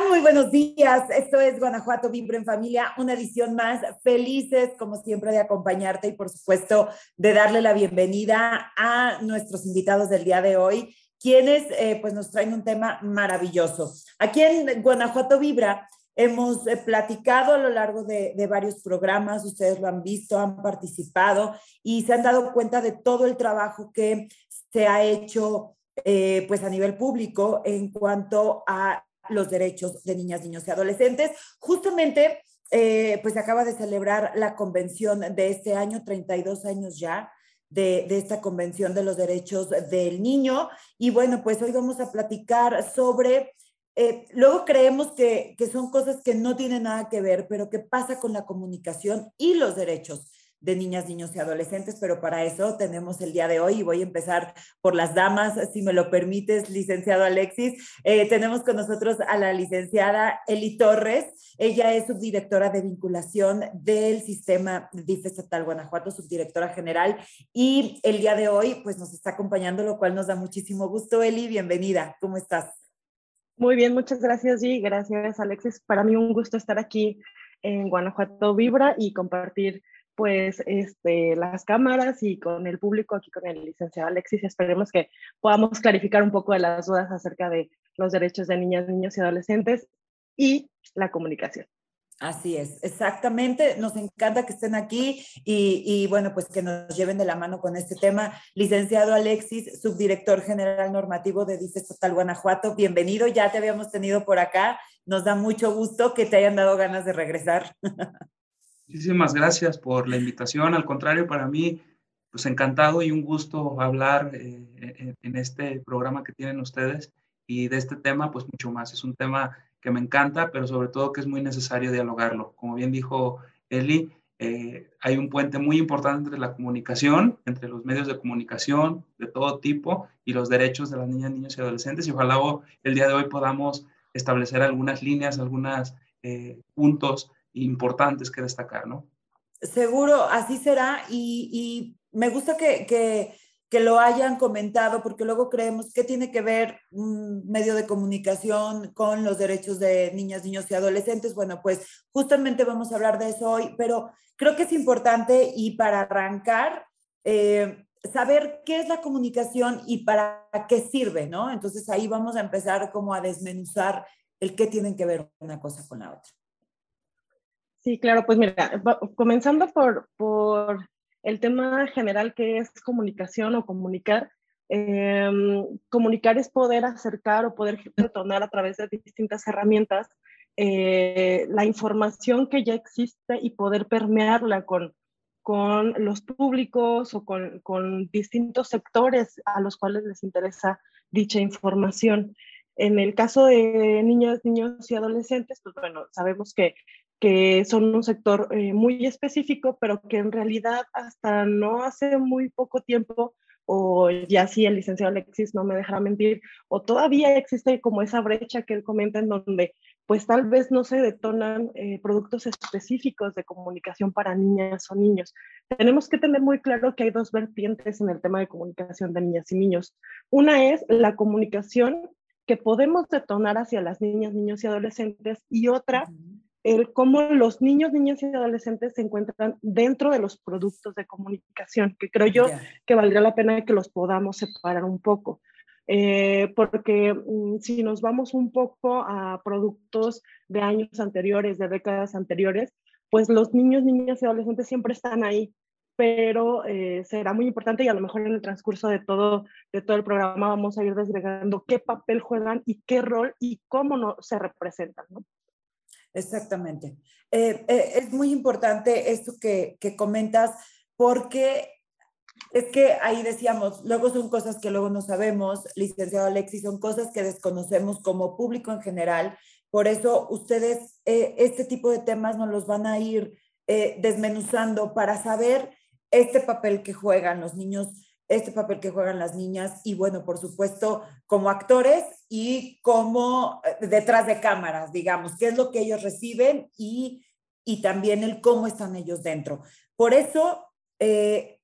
Están? Muy buenos días. Esto es Guanajuato Vibra en Familia, una edición más. Felices, como siempre, de acompañarte y, por supuesto, de darle la bienvenida a nuestros invitados del día de hoy, quienes eh, pues nos traen un tema maravilloso. Aquí en Guanajuato Vibra hemos eh, platicado a lo largo de, de varios programas, ustedes lo han visto, han participado y se han dado cuenta de todo el trabajo que se ha hecho eh, pues a nivel público en cuanto a los derechos de niñas, niños y adolescentes. Justamente, eh, pues acaba de celebrar la convención de este año, 32 años ya. De, esta Convención de los Derechos del Niño. Y bueno, pues hoy vamos a platicar sobre, eh, luego creemos que, que son cosas que no tienen nada que ver, pero qué pasa con la comunicación y los derechos de niñas, niños y adolescentes, pero para eso tenemos el día de hoy y voy a empezar por las damas, si me lo permites, licenciado Alexis. Eh, tenemos con nosotros a la licenciada Eli Torres. Ella es subdirectora de vinculación del sistema DIF estatal Guanajuato, subdirectora general, y el día de hoy pues nos está acompañando, lo cual nos da muchísimo gusto. Eli, bienvenida. ¿Cómo estás? Muy bien, muchas gracias, G. Gracias, Alexis. Para mí un gusto estar aquí en Guanajuato Vibra y compartir pues este, las cámaras y con el público aquí con el licenciado Alexis. Esperemos que podamos clarificar un poco de las dudas acerca de los derechos de niñas, niños y adolescentes y la comunicación. Así es, exactamente. Nos encanta que estén aquí y, y, bueno, pues que nos lleven de la mano con este tema. Licenciado Alexis, subdirector general normativo de DIF Total Guanajuato, bienvenido. Ya te habíamos tenido por acá. Nos da mucho gusto que te hayan dado ganas de regresar. Muchísimas gracias por la invitación. Al contrario, para mí, pues encantado y un gusto hablar eh, en este programa que tienen ustedes y de este tema, pues mucho más. Es un tema que me encanta, pero sobre todo que es muy necesario dialogarlo. Como bien dijo Eli, eh, hay un puente muy importante entre la comunicación, entre los medios de comunicación de todo tipo y los derechos de las niñas, niños y adolescentes. Y ojalá el día de hoy podamos establecer algunas líneas, algunos eh, puntos importantes que destacar, ¿no? Seguro, así será y, me gusta que, que, que, lo hayan comentado porque luego creemos que tiene que ver un medio de comunicación con los derechos de niñas, niños y adolescentes. Bueno, pues justamente vamos a hablar de eso hoy, pero creo que es importante y para arrancar, eh, saber qué es la comunicación y para qué sirve, ¿no? Entonces ahí vamos a empezar como a desmenuzar el qué tienen que ver una cosa con la otra. Sí, claro, pues mira, comenzando por, por el tema general que es comunicación o comunicar. Eh, comunicar es poder acercar o poder detonar a través de distintas herramientas eh, la información que ya existe y poder permearla con, con los públicos o con, con distintos sectores a los cuales les interesa dicha información. En el caso de niñas, niños y adolescentes, pues bueno, sabemos que que son un sector eh, muy específico, pero que en realidad hasta no hace muy poco tiempo, o ya sí el licenciado Alexis no me dejará mentir, o todavía existe como esa brecha que él comenta en donde pues tal vez no se detonan eh, productos específicos de comunicación para niñas o niños. Tenemos que tener muy claro que hay dos vertientes en el tema de comunicación de niñas y niños. Una es la comunicación que podemos detonar hacia las niñas, niños y adolescentes y otra el cómo los niños, niñas y adolescentes se encuentran dentro de los productos de comunicación, que creo yo que valdría la pena que los podamos separar un poco. Eh, porque mm, si nos vamos un poco a productos de años anteriores, de décadas anteriores, pues los niños, niñas y adolescentes siempre están ahí, pero eh, será muy importante y a lo mejor en el transcurso de todo, de todo el programa vamos a ir desgregando qué papel juegan y qué rol y cómo no, se representan. ¿no? Exactamente. Eh, eh, es muy importante esto que, que comentas porque Es que ahí decíamos, luego son cosas que luego no sabemos, licenciado Alexis, son cosas que desconocemos como público en general. Por eso ustedes eh, este tipo de temas nos los van a ir desmenuzando para saber este papel que juegan los niños, este papel que juegan las niñas y bueno, por supuesto, como actores y como eh, detrás de cámaras, digamos, qué es lo que ellos reciben y, y también el cómo están ellos dentro. Por eso, eh,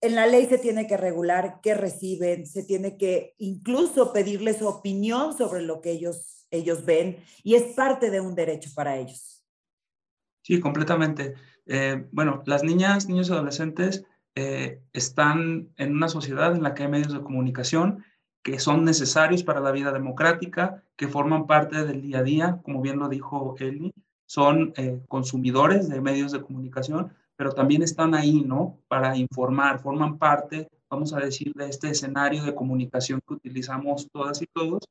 en la ley se tiene que regular qué reciben, se tiene que incluso pedirles opinión sobre lo que ellos, ellos ven y es parte de un derecho para ellos. Sí, completamente. Eh, bueno, las niñas, niños y adolescentes eh, están en una sociedad en la que hay medios de comunicación que son necesarios para la vida democrática, que forman parte del día a día, como bien lo dijo Eli, son eh, consumidores de medios de comunicación, pero también están ahí, ¿no? Para informar, forman parte, vamos a decir, de este escenario de comunicación que utilizamos todas y todos.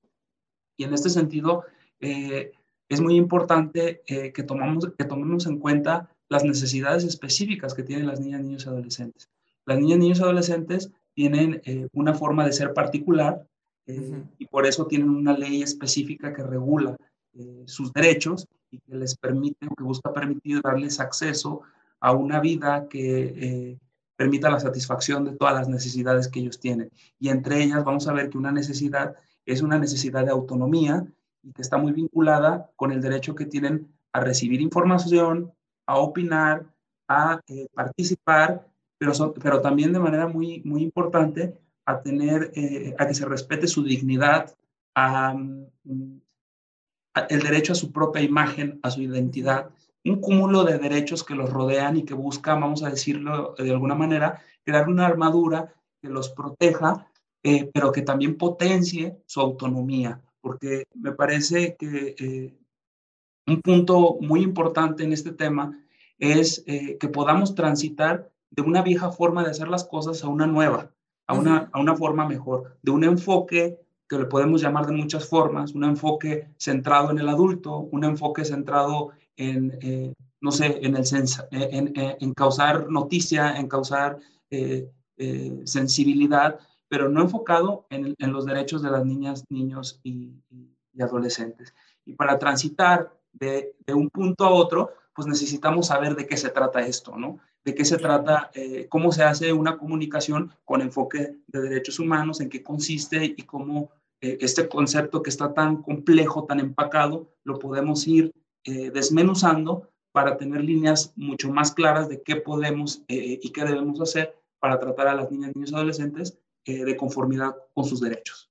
Y en este sentido, es muy importante eh, que, tomamos, que tomemos en cuenta las necesidades específicas que tienen las niñas, niños y adolescentes. Las niñas, niños y adolescentes tienen eh, una forma de ser particular eh, y por eso tienen una ley específica que regula sus derechos y que les permite o que busca permitir darles acceso a una vida que permita la satisfacción de todas las necesidades que ellos tienen. Y entre ellas vamos a ver que una necesidad es una necesidad de autonomía y que está muy vinculada con el derecho que tienen a recibir información, a opinar, a eh, participar, pero, también de manera muy, muy importante a tener, eh, a que se respete su dignidad, mm, el derecho a su propia imagen, a su identidad, un cúmulo de derechos que los rodean y que buscan, vamos a decirlo de alguna manera, crear una armadura que los proteja, eh, pero que también potencie su autonomía, porque me parece que un punto muy importante en este tema es eh, que podamos transitar de una vieja forma de hacer las cosas a una nueva, a una, a una forma mejor, de un enfoque que le podemos llamar de muchas formas, un enfoque centrado en el adulto, un enfoque centrado en, eh, no sé, en, el en, en, causar noticia, en causar sensibilidad, pero no enfocado en, los derechos de las niñas, niños y, adolescentes. Y para transitar de, un punto a otro, pues necesitamos saber de qué se trata esto, ¿no? De qué se trata, eh, cómo se hace una comunicación con enfoque de derechos humanos, en qué consiste y cómo eh, este concepto que está tan complejo, tan empacado, lo podemos ir eh, desmenuzando para tener líneas mucho más claras de qué podemos y qué debemos hacer para tratar a las niñas, niños y adolescentes de conformidad con sus derechos.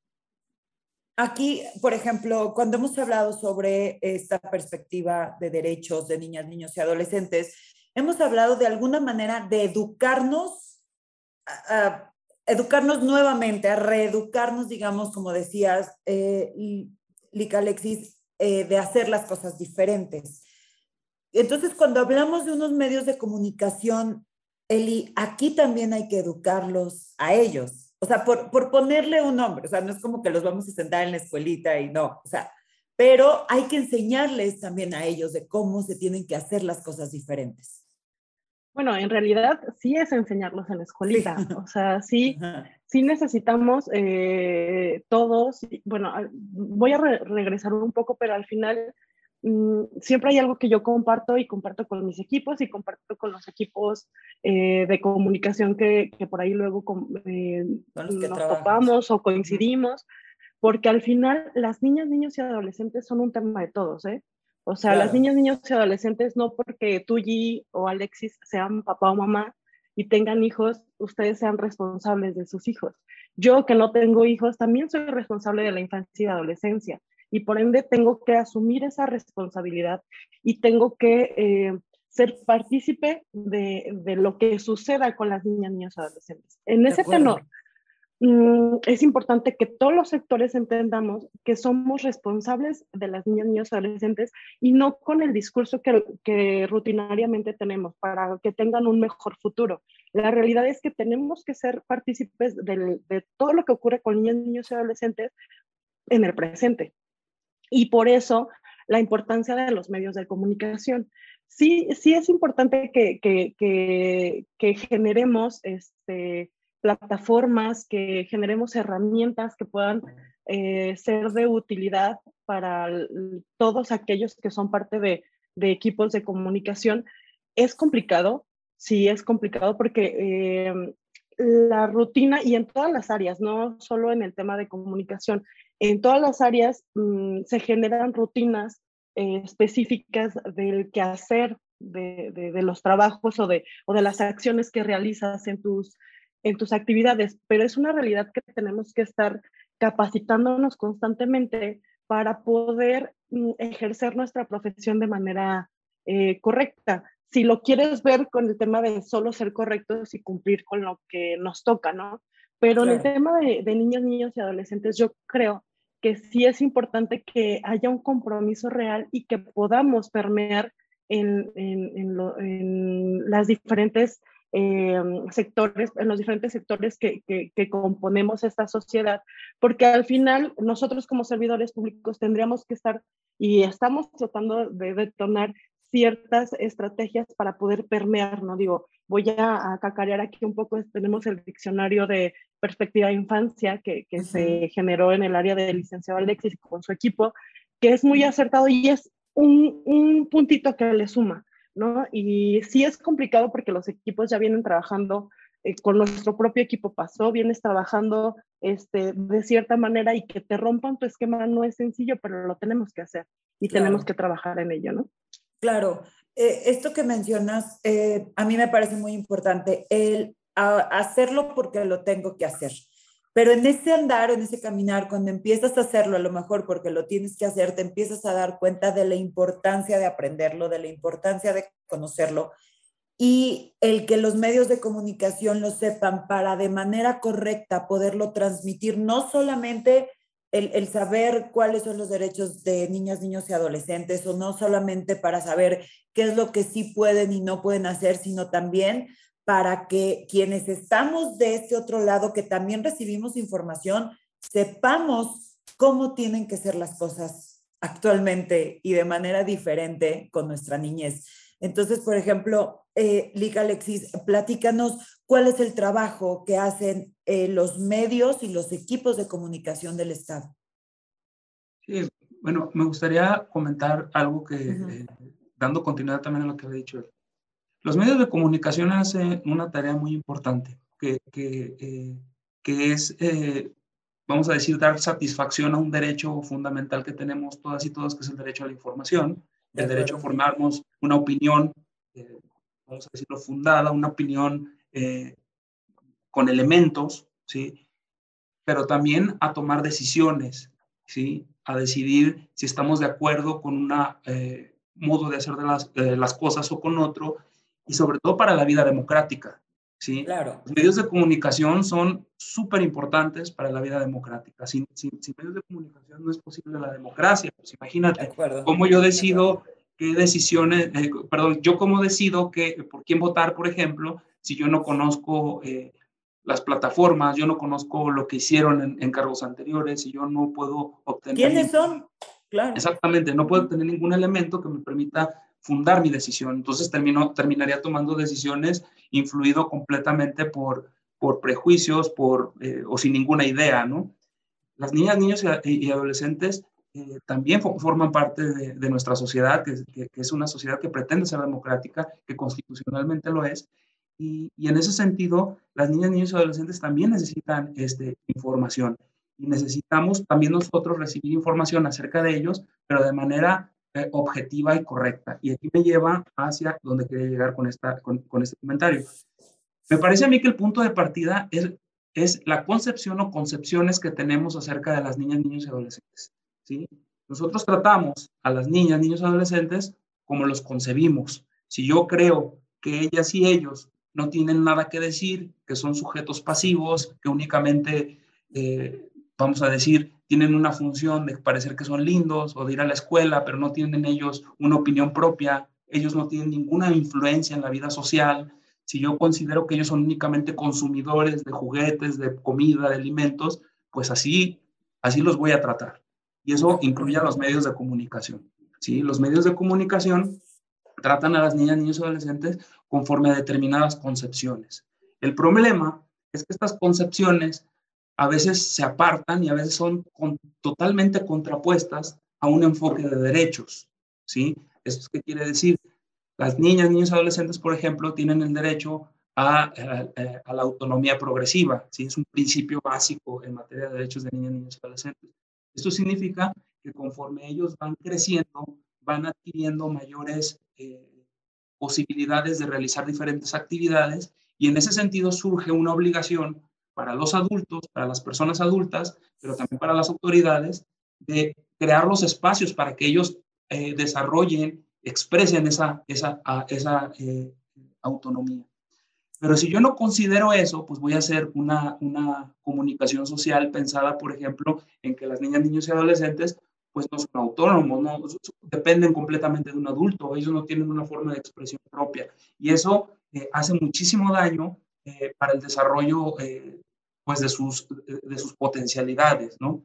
Aquí, por ejemplo, cuando hemos hablado sobre esta perspectiva de derechos de niñas, niños y adolescentes, hemos hablado de alguna manera de educarnos, educarnos nuevamente, a reeducarnos, digamos, como decías, eh, Alexis, eh, de hacer las cosas diferentes. Entonces, cuando hablamos de unos medios de comunicación, Eli, aquí también hay que educarlos a ellos o sea, por, por ponerle un nombre, o sea, no es como que los vamos a sentar en la escuelita y no, o sea, pero hay que enseñarles también a ellos de cómo se tienen que hacer las cosas diferentes. Bueno, en realidad sí es enseñarlos en la escuelita, o sea, sí, sí necesitamos eh, todos, bueno, voy a regresar un poco, pero al final Mm, siempre hay algo que yo comparto y comparto con mis equipos y comparto con los equipos eh, de comunicación que, que, por ahí luego eh, nos topamos o coincidimos, porque al final las niñas, niños y adolescentes son un tema de todos, ¿eh? O sea, las niñas, niños y adolescentes no porque tú, G o Alexis sean papá o mamá y tengan hijos, ustedes sean responsables de sus hijos. Yo que no tengo hijos, también soy responsable de la infancia y adolescencia y por ende tengo que asumir esa responsabilidad y tengo que eh, ser partícipe de, de, lo que suceda con las niñas, niños y adolescentes. En ese tenor, mm, es importante que todos los sectores entendamos que somos responsables de las niñas, niños y adolescentes y no con el discurso que, que rutinariamente tenemos para que tengan un mejor futuro. La realidad es que tenemos que ser partícipes de, de todo lo que ocurre con niñas, niños y adolescentes en el presente. Y por eso la importancia de los medios de comunicación. Sí, sí es importante que, generemos este, plataformas, que generemos herramientas que puedan eh, ser de utilidad para todos aquellos que son parte de, equipos de comunicación. Es complicado, sí es complicado porque eh, la rutina y en todas las áreas, no solo en el tema de comunicación, en todas las áreas mm, se generan rutinas eh, específicas del quehacer de, de, de, los trabajos o de, o de las acciones que realizas en tus, en tus actividades, pero es una realidad que tenemos que estar capacitándonos constantemente para poder mm, ejercer nuestra profesión de manera eh, correcta. Si lo quieres ver con el tema de solo ser correctos y cumplir con lo que nos toca, ¿no? Pero en el tema de, de niños, niños y adolescentes, yo creo que sí es importante que haya un compromiso real y que podamos permear en, en, las diferentes eh, sectores, en los diferentes sectores que, que, que, componemos esta sociedad, porque al final nosotros como servidores públicos tendríamos que estar y estamos tratando de detonar ciertas estrategias para poder permear, ¿no? Digo, voy a, a cacarear aquí un poco, tenemos el diccionario de perspectiva de infancia que, que se generó en el área de licenciado Alexis con su equipo, que es muy acertado y es un, un puntito que le suma, ¿no? Y sí es complicado porque los equipos ya vienen trabajando eh, con nuestro propio equipo pasó, vienes trabajando este, de cierta manera y que te rompan tu esquema no es sencillo, pero lo tenemos que hacer y claro. tenemos que trabajar en ello, ¿no? Claro, eh, esto que mencionas eh, a mí me parece muy importante, el hacerlo porque lo tengo que hacer. Pero en ese andar, en ese caminar, cuando empiezas a hacerlo, a lo mejor porque lo tienes que hacer, te empiezas a dar cuenta de la importancia de aprenderlo, de la importancia de conocerlo y el que los medios de comunicación lo sepan para de manera correcta poderlo transmitir, no solamente el, el, saber cuáles son los derechos de niñas, niños y adolescentes, o no solamente para saber qué es lo que sí pueden y no pueden hacer, sino también para que quienes estamos de este otro lado, que también recibimos información, sepamos cómo tienen que ser las cosas actualmente y de manera diferente con nuestra niñez. Entonces, por ejemplo, eh, Liga Alexis, platícanos cuál es el trabajo que hacen eh, los medios y los equipos de comunicación del Estado. Sí, bueno, me gustaría comentar algo que, uh -huh. eh, dando continuidad también a lo que había dicho él. Los medios de comunicación hacen una tarea muy importante, que, que, eh, que es, vamos a decir, dar satisfacción a un derecho fundamental que tenemos todas y todos, que es el derecho a la información, el de derecho a formarnos una opinión, eh, vamos a decirlo, fundada, una opinión eh, con elementos, ¿sí? Pero también a tomar decisiones, ¿sí? A decidir si estamos de acuerdo con un eh, modo de hacer de las, las cosas o con otro, y sobre todo para la vida democrática. ¿Sí? Claro. Los medios de comunicación son súper importantes para la vida democrática. Sin, sin, sin, medios de comunicación no es posible la democracia. Pues imagínate cómo yo decido qué decisiones, eh, perdón, yo cómo decido que, por quién votar, por ejemplo, si yo no conozco eh, las plataformas, yo no conozco lo que hicieron en, en cargos anteriores, y yo no puedo obtener... ¿Quiénes son? Claro. Exactamente, no puedo tener ningún elemento que me permita fundar mi decisión. Entonces termino, terminaría tomando decisiones influido completamente por, por prejuicios por, eh, o sin ninguna idea, ¿no? Las niñas, niños y, adolescentes eh, también forman parte de, nuestra sociedad, que, es una sociedad que pretende ser democrática, que constitucionalmente lo es, y, y, en ese sentido, las niñas, niños y adolescentes también necesitan este, información, y necesitamos también nosotros recibir información acerca de ellos, pero de manera eh, objetiva y correcta. Y aquí me lleva hacia donde quería llegar con, esta, con, con, este comentario. Me parece a mí que el punto de partida es, es la concepción o concepciones que tenemos acerca de las niñas, niños y adolescentes. ¿sí? Nosotros tratamos a las niñas, niños y adolescentes como los concebimos. Si yo creo que ellas y ellos no tienen nada que decir, que son sujetos pasivos, que únicamente, eh, vamos a decir, tienen una función de parecer que son lindos o de ir a la escuela, pero no tienen ellos una opinión propia, ellos no tienen ninguna influencia en la vida social. Si yo considero que ellos son únicamente consumidores de juguetes, de comida, de alimentos, pues así, así los voy a tratar. Y eso incluye a los medios de comunicación. ¿sí? Los medios de comunicación tratan a las niñas, niños y adolescentes conforme a determinadas concepciones. El problema es que estas concepciones a veces se apartan y a veces son totalmente contrapuestas a un enfoque de derechos, ¿sí? ¿Esto es qué quiere decir? Las niñas, niños adolescentes, por ejemplo, tienen el derecho a, a, la autonomía progresiva, ¿sí? Es un principio básico en materia de derechos de niñas, niños y adolescentes. Esto significa que conforme ellos van creciendo, van adquiriendo mayores eh, posibilidades de realizar diferentes actividades y en ese sentido surge una obligación para los adultos, para las personas adultas, pero también para las autoridades, de crear los espacios para que ellos eh, desarrollen, expresen esa, esa, esa eh, autonomía. Pero si yo no considero eso, pues voy a hacer una, una comunicación social pensada, por ejemplo, en que las niñas, niños y adolescentes pues no son autónomos, no, dependen completamente de un adulto, ellos no tienen una forma de expresión propia. Y eso eh, hace muchísimo daño para el desarrollo pues de sus, de sus potencialidades, ¿no?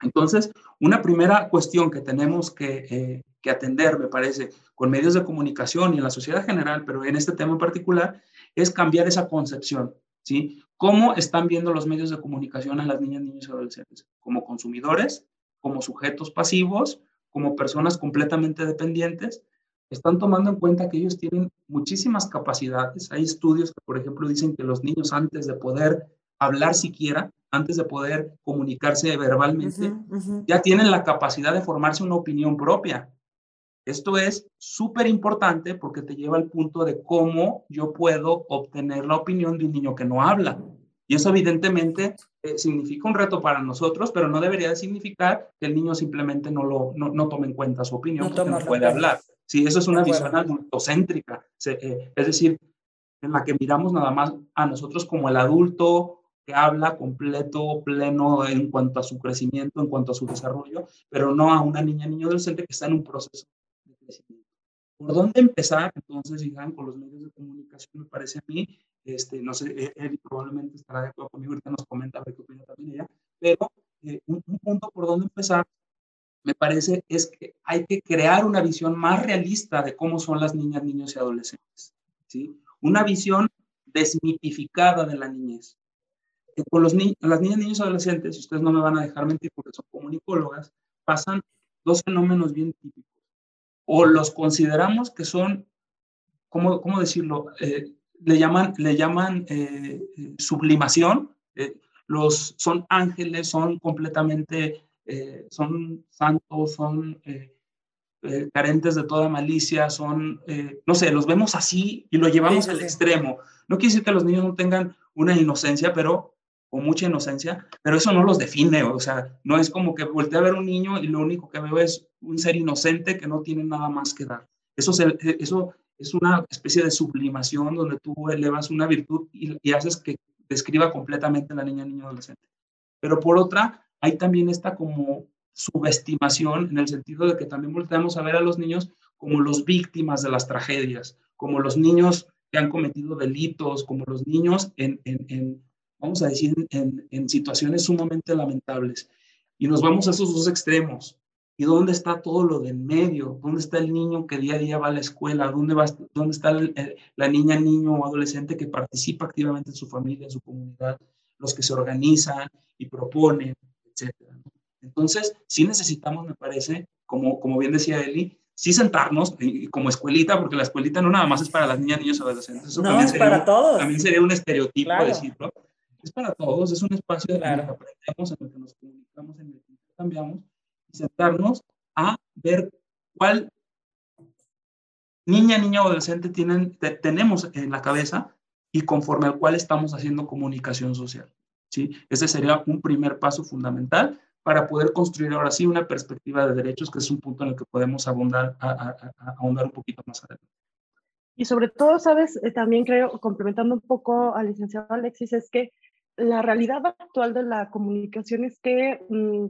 Entonces, una primera cuestión que tenemos que, eh, que, atender, me parece, con medios de comunicación y en la sociedad general, pero en este tema en particular, es cambiar esa concepción, ¿sí? ¿Cómo están viendo los medios de comunicación a las niñas, niños y adolescentes? ¿Como consumidores? ¿Como sujetos pasivos? ¿Como personas completamente dependientes? Están tomando en cuenta que ellos tienen muchísimas capacidades. Hay estudios que, por ejemplo, dicen que los niños antes de poder hablar siquiera, antes de poder comunicarse verbalmente, ya tienen la capacidad de formarse una opinión propia. Esto es súper importante porque te lleva al punto de cómo yo puedo obtener la opinión de un niño que no habla. Y eso evidentemente eh, significa un reto para nosotros, pero no debería de significar que el niño simplemente no, lo, no, tome en cuenta su opinión porque no puede hablar. Sí, eso es una visión adultocéntrica, eh, es decir, en la que miramos nada más a nosotros como el adulto que habla completo, pleno en cuanto a su crecimiento, en cuanto a su desarrollo, pero no a una niña, niño adolescente que está en un proceso de crecimiento. ¿Por dónde empezar? Entonces, digan, con los medios de comunicación, me parece a mí, este, no sé, él probablemente estará de acuerdo conmigo, ahorita nos comenta a qué opina también ella, pero eh, un, un punto por dónde empezar me parece es que hay que crear una visión más realista de cómo son las niñas, niños y adolescentes. ¿sí? Una visión desmitificada de la niñez con los las niñas, niños adolescentes, y ustedes no me van a dejar mentir porque son comunicólogas, pasan dos fenómenos bien típicos. O los consideramos que son, ¿cómo, cómo decirlo? Eh, le llaman, le llaman eh, sublimación. Eh, los, son ángeles, son completamente, son santos, son carentes de toda malicia, son, no sé, los vemos así y lo llevamos al extremo. No quiere decir que los niños no tengan una inocencia, pero o mucha inocencia, pero eso no los define, o sea, no es como que volteé a ver un niño y lo único que veo es un ser inocente que no tiene nada más que dar. Eso, eso es una especie de sublimación donde tú elevas una virtud y, haces que describa completamente la niña, niño, adolescente. Pero por otra, hay también esta como subestimación en el sentido de que también volteamos a ver a los niños como los víctimas de las tragedias, como los niños que han cometido delitos, como los niños en vamos a decir, en, situaciones sumamente lamentables. Y nos vamos a esos dos extremos. ¿Y dónde está todo lo de en medio? ¿Dónde está el niño que día a día va a la escuela? ¿Dónde, va, dónde está la niña, niño o adolescente que participa activamente en su familia, en su comunidad? Los que se organizan y proponen, etcétera. Entonces, sí necesitamos, me parece, como, como bien decía Eli, sí sentarnos como escuelita, porque la escuelita no nada más es para las niñas, niños adolescentes. Eso no, es para todos. También sería un estereotipo decirlo es para todos, es un espacio en el que aprendemos, en el que nos comunicamos, en el que cambiamos, y sentarnos a ver cuál niña, niña o adolescente tienen, tenemos en la cabeza y conforme al cual estamos haciendo comunicación social. ¿sí? Ese sería un primer paso fundamental para poder construir ahora sí una perspectiva de derechos, que es un punto en el que podemos abundar, a, ahondar un poquito más adelante. Y sobre todo, sabes, eh, también creo, complementando un poco al licenciado Alexis, es que la realidad actual de la comunicación es que mm,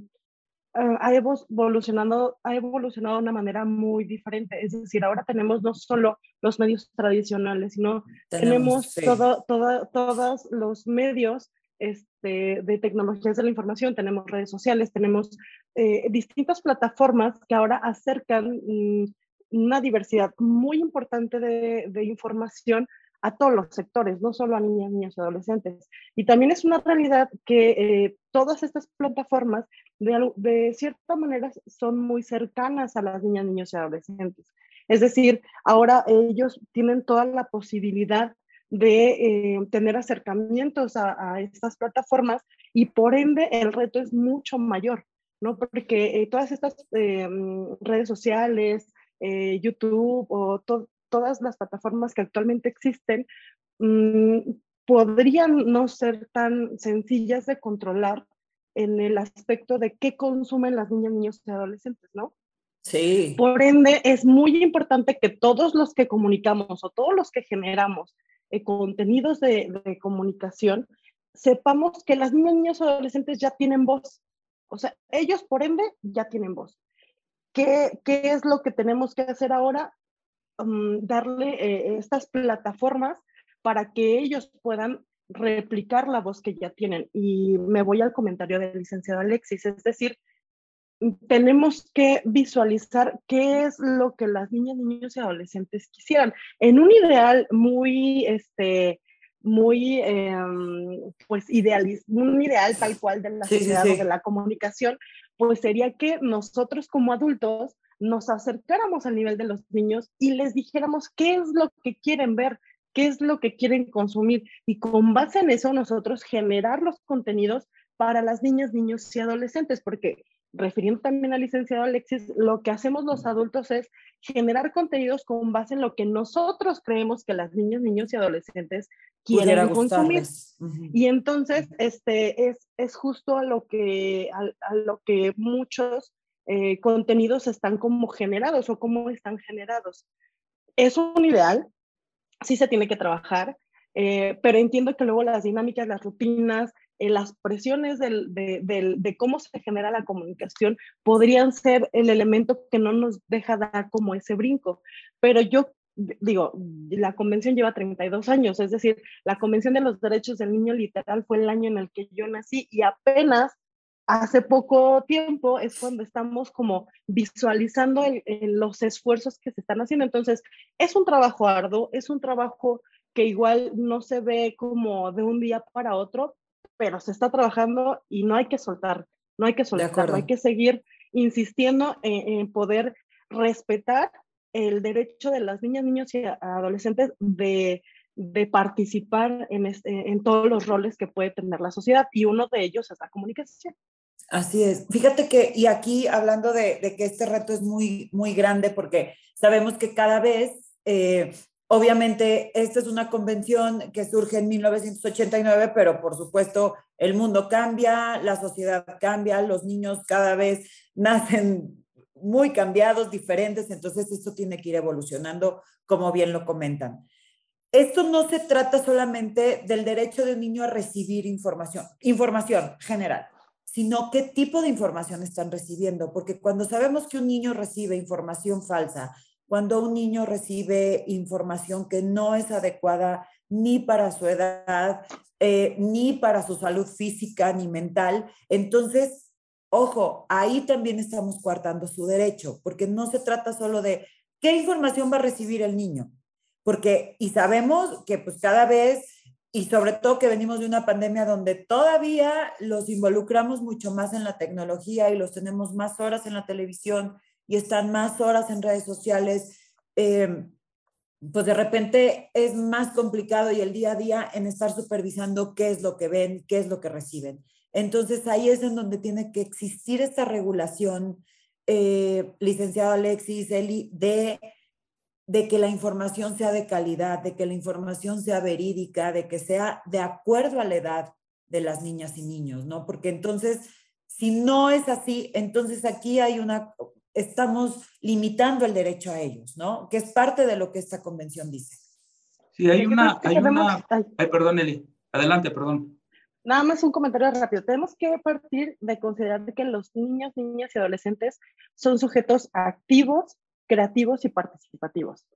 ah, ha, evolucionado, ha evolucionado de una manera muy diferente. Es decir, ahora tenemos no solo los medios tradicionales, sino tenemos, todo, todos los medios este, de tecnologías de la información, tenemos redes sociales, tenemos eh, distintas plataformas que ahora acercan mm, una diversidad muy importante de, de información a todos los sectores, no solo a niñas, niños y adolescentes. Y también es una realidad que eh, todas estas plataformas, de, de, cierta manera, son muy cercanas a las niñas, niños y adolescentes. Es decir, ahora ellos tienen toda la posibilidad de eh, tener acercamientos a, estas plataformas y por ende el reto es mucho mayor, ¿no? Porque eh, todas estas redes sociales, YouTube o todo todas las plataformas que actualmente existen mm, podrían no ser tan sencillas de controlar en el aspecto de qué consumen las niñas, niños y adolescentes, ¿no? Sí. Por ende, es muy importante que todos los que comunicamos o todos los que generamos eh, contenidos de, de, comunicación, sepamos que las niñas, niños y adolescentes ya tienen voz. O sea, ellos, por ende, ya tienen voz. ¿Qué, ¿Qué es lo que tenemos que hacer ahora? Mm, darle eh, estas plataformas para que ellos puedan replicar la voz que ya tienen. Y me voy al comentario del licenciado Alexis, es decir, tenemos que visualizar qué es lo que las niñas, niños y adolescentes quisieran. En un ideal muy, este, muy, em, pues, ideal, un ideal tal cual de la sociedad o de la comunicación, pues sería que nosotros como adultos nos acercáramos al nivel de los niños y les dijéramos qué es lo que quieren ver, qué es lo que quieren consumir y con base en eso nosotros generar los contenidos para las niñas, niños y adolescentes, porque refiriendo también al licenciado Alexis, lo que hacemos los adultos es generar contenidos con base en lo que nosotros creemos que las niñas, niños y adolescentes quieren consumir. Y entonces, este es, es justo a lo que, a lo que muchos eh, contenidos están como generados o cómo están generados. Es un ideal, sí se tiene que trabajar, eh, pero entiendo que luego las dinámicas, las rutinas, eh, las presiones del, de, cómo se genera la comunicación podrían ser el elemento que no nos deja dar como ese brinco. Pero yo digo, la convención lleva 32 años, es decir, la convención de los derechos del niño literal fue el año en el que yo nací y apenas hace poco tiempo es cuando estamos como visualizando los esfuerzos que se están haciendo. Entonces, es un trabajo arduo, es un trabajo que igual no se ve como de un día para otro, pero se está trabajando y no hay que soltar, no hay que soltar, no hay que seguir insistiendo en, poder respetar el derecho de las niñas, niños y adolescentes de, de participar en, este, en todos los roles que puede tener la sociedad y uno de ellos es la comunicación. Así es. Fíjate que, y aquí hablando de, que este reto es muy, muy grande porque sabemos que cada vez, eh, obviamente, esta es una convención que surge en 1989, pero por supuesto el mundo cambia, la sociedad cambia, los niños cada vez nacen muy cambiados, diferentes, entonces esto tiene que ir evolucionando, como bien lo comentan. Esto no se trata solamente del derecho de un niño a recibir información, información general sino qué tipo de información están recibiendo, porque cuando sabemos que un niño recibe información falsa, cuando un niño recibe información que no es adecuada ni para su edad, eh, ni para su salud física ni mental, entonces, ojo, ahí también estamos coartando su derecho, porque no se trata solo de qué información va a recibir el niño, porque, y sabemos que pues cada vez y sobre todo que venimos de una pandemia donde todavía los involucramos mucho más en la tecnología y los tenemos más horas en la televisión y están más horas en redes sociales, eh, pues de repente es más complicado y el día a día en estar supervisando qué es lo que ven, qué es lo que reciben. Entonces ahí es en donde tiene que existir esta regulación, eh, licenciado Alexis, Eli, de de que la información sea de calidad, de que la información sea verídica, de que sea de acuerdo a la edad de las niñas y niños, ¿no? Porque entonces, si no es así, entonces aquí hay una, estamos limitando el derecho a ellos, ¿no? Que es parte de lo que esta convención dice. Sí, hay una, hay una, ay, perdón, Eli, adelante, perdón. Nada más un comentario rápido. Tenemos que partir de considerar que los niños, niñas y adolescentes son sujetos activos creativos y participativos.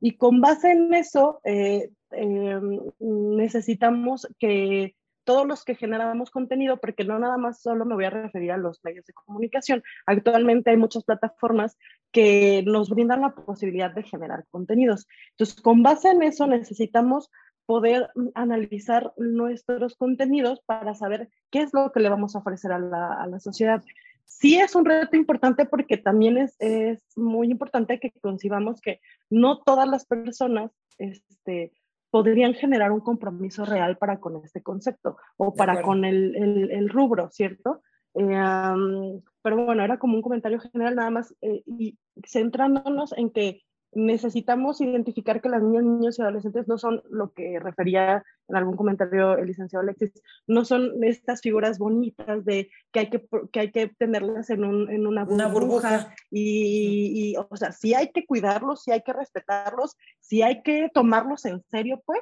Y con base en eso, eh, em, necesitamos que todos los que generamos contenido, porque no nada más solo me voy a referir a los medios de comunicación. Actualmente hay muchas plataformas que nos brindan la posibilidad de generar contenidos. Entonces, con base en eso necesitamos poder analizar nuestros contenidos para saber qué es lo que le vamos a ofrecer a la, a la sociedad. Sí es un reto importante porque también es, es, muy importante que concibamos que no todas las personas este, podrían generar un compromiso real para con este concepto o para con el, el, el, rubro, ¿cierto? Eh, um, pero bueno, era como un comentario general nada más eh, y centrándonos en que necesitamos identificar que las niñas, niños y adolescentes no son lo que refería en algún comentario el licenciado Alexis, no son estas figuras bonitas de que hay que, que, hay que tenerlas en, un, en una, burbuja, una burbuja. Y, y, o sea, sí hay que cuidarlos, sí hay que respetarlos, sí hay que tomarlos en serio, pues,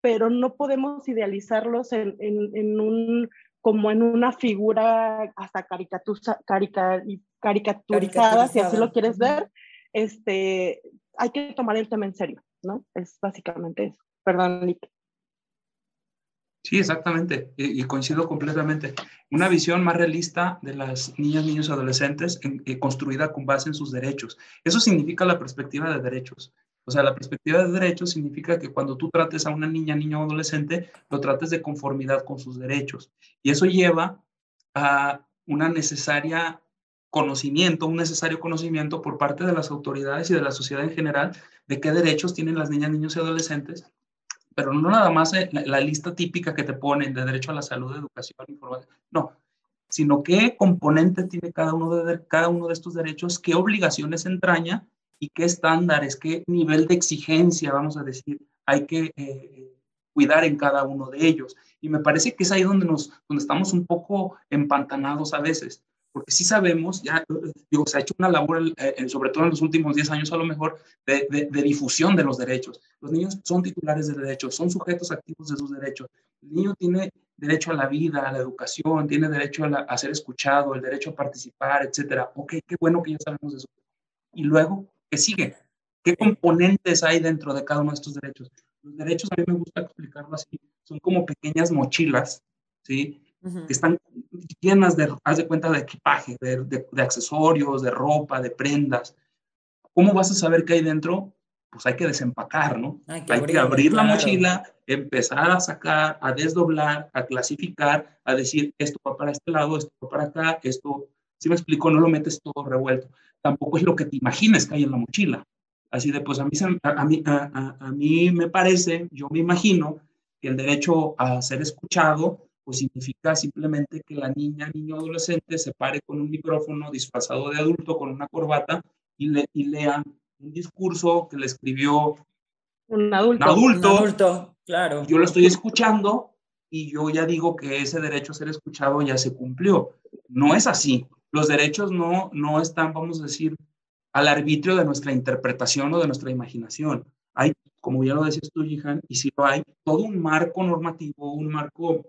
pero no podemos idealizarlos en, en, en un como en una figura hasta caricatura, carica, caricaturizada, si así lo quieres ver, este, hay que tomar el tema en serio, ¿no? Es básicamente eso. Perdón, Nick. Sí, exactamente, y, y, coincido completamente. Una visión más realista de las niñas, niños, adolescentes en, eh, construida con base en sus derechos. Eso significa la perspectiva de derechos. O sea, la perspectiva de derechos significa que cuando tú trates a una niña, niño o adolescente, lo trates de conformidad con sus derechos. Y eso lleva a una necesaria conocimiento, un necesario conocimiento por parte de las autoridades y de la sociedad en general de qué derechos tienen las niñas, niños y adolescentes, pero no nada más la, la lista típica que te ponen de derecho a la salud, educación, información, no, sino qué componente tiene cada uno de, cada uno de estos derechos, qué obligaciones entraña y qué estándares, qué nivel de exigencia, vamos a decir, hay que eh, cuidar en cada uno de ellos. Y me parece que es ahí donde, nos, donde estamos un poco empantanados a veces porque sí sabemos, ya digo, se ha hecho una labor, eh, sobre todo en los últimos 10 años a lo mejor, de, de, de, difusión de los derechos. Los niños son titulares de derechos, son sujetos activos de sus derechos. El niño tiene derecho a la vida, a la educación, tiene derecho a, la, a ser escuchado, el derecho a participar, etcétera. Ok, qué bueno que ya sabemos eso. Y luego, ¿qué sigue? ¿Qué componentes hay dentro de cada uno de estos derechos? Los derechos, a mí me gusta explicarlo así, son como pequeñas mochilas, ¿sí? Que están llenas de, haz de cuenta, de equipaje, de, de, de, accesorios, de ropa, de prendas. ¿Cómo vas a saber qué hay dentro? Pues hay que desempacar, ¿no? Hay que, hay abrir, que abrir la claro. mochila, empezar a sacar, a desdoblar, a clasificar, a decir, esto va para este lado, esto va para acá, esto, si me explico, no lo metes todo revuelto. Tampoco es lo que te imagines que hay en la mochila. Así de, pues a mí, a, a mí, a, a mí me parece, yo me imagino que el derecho a ser escuchado pues significa simplemente que la niña, niño, adolescente se pare con un micrófono disfrazado de adulto, con una corbata, y, le, y lea un discurso que le escribió un adulto. Un adulto, un adulto claro. Yo lo estoy escuchando y yo ya digo que ese derecho a ser escuchado ya se cumplió. No es así. Los derechos no, no están, vamos a decir, al arbitrio de nuestra interpretación o de nuestra imaginación. Hay, como ya lo decías tú, Jihan, y si lo hay, todo un marco normativo, un marco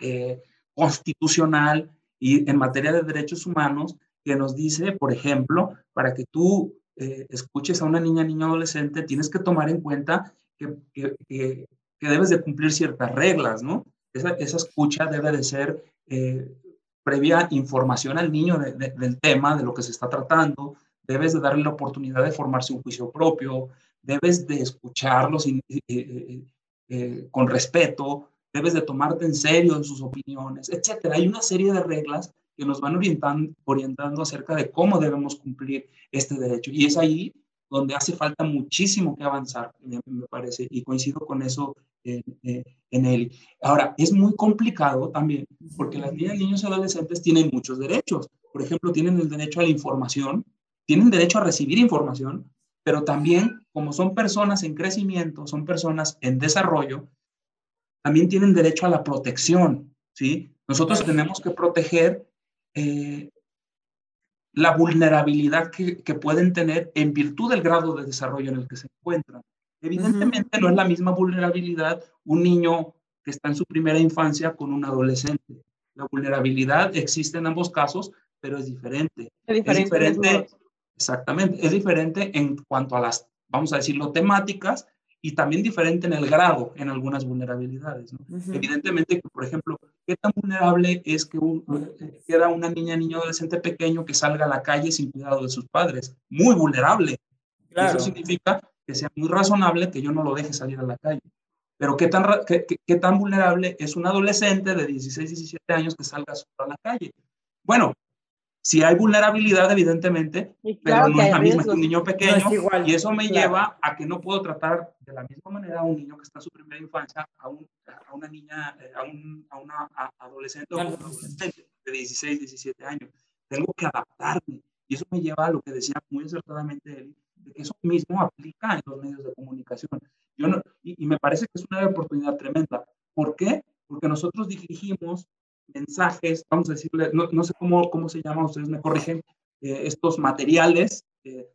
eh, constitucional y en materia de derechos humanos que nos dice, por ejemplo, para que tú eh, escuches a una niña, niño, adolescente, tienes que tomar en cuenta que, que, debes de cumplir ciertas reglas, ¿no? Esa, esa escucha debe de ser eh, previa información al niño de, de, del tema, de lo que se está tratando, debes de darle la oportunidad de formarse un juicio propio, debes de escucharlos eh, con respeto, debes de tomarte en serio sus opiniones, etcétera. Hay una serie de reglas que nos van orientando, acerca de cómo debemos cumplir este derecho. Y es ahí donde hace falta muchísimo que avanzar, me, parece, y coincido con eso en, él. Ahora, es muy complicado también, porque las niñas, niños y adolescentes tienen muchos derechos. Por ejemplo, tienen el derecho a la información, tienen derecho a recibir información, pero también, como son personas en crecimiento, son personas en desarrollo, también tienen derecho a la protección, ¿sí? Nosotros tenemos que proteger eh, la vulnerabilidad que, que, pueden tener en virtud del grado de desarrollo en el que se encuentran. Evidentemente uh -huh. no es la misma vulnerabilidad un niño que está en su primera infancia con un adolescente. La vulnerabilidad existe en ambos casos, pero es diferente. Es diferente. Es diferente exactamente, es diferente en cuanto a las, vamos a decirlo, temáticas y también diferente en el grado en algunas vulnerabilidades. ¿no? Evidentemente, por ejemplo, ¿qué tan vulnerable es que un, queda una niña, niño, adolescente pequeño que salga a la calle sin cuidado de sus padres? Muy vulnerable. Eso significa que sea muy razonable que yo no lo deje salir a la calle. Pero ¿qué tan, qué, qué tan vulnerable es un adolescente de 16, 17 años que salga solo a la calle? Bueno, si hay vulnerabilidad, evidentemente, pero no es la misma que un niño pequeño. y eso me lleva a que no puedo tratar de la misma manera a un niño que está en su primera infancia, a, a una niña, eh, a, un, a una adolescente o un adolescente de 16, 17 años. Tengo que adaptarme. Y eso me lleva a lo que decía muy acertadamente él, de que eso mismo aplica en los medios de comunicación. Yo no, y, y me parece que es una oportunidad tremenda. ¿Por qué? Porque nosotros dirigimos mensajes, vamos a decirle, no, no sé cómo, cómo se llama, ustedes me corrigen, eh, estos materiales eh,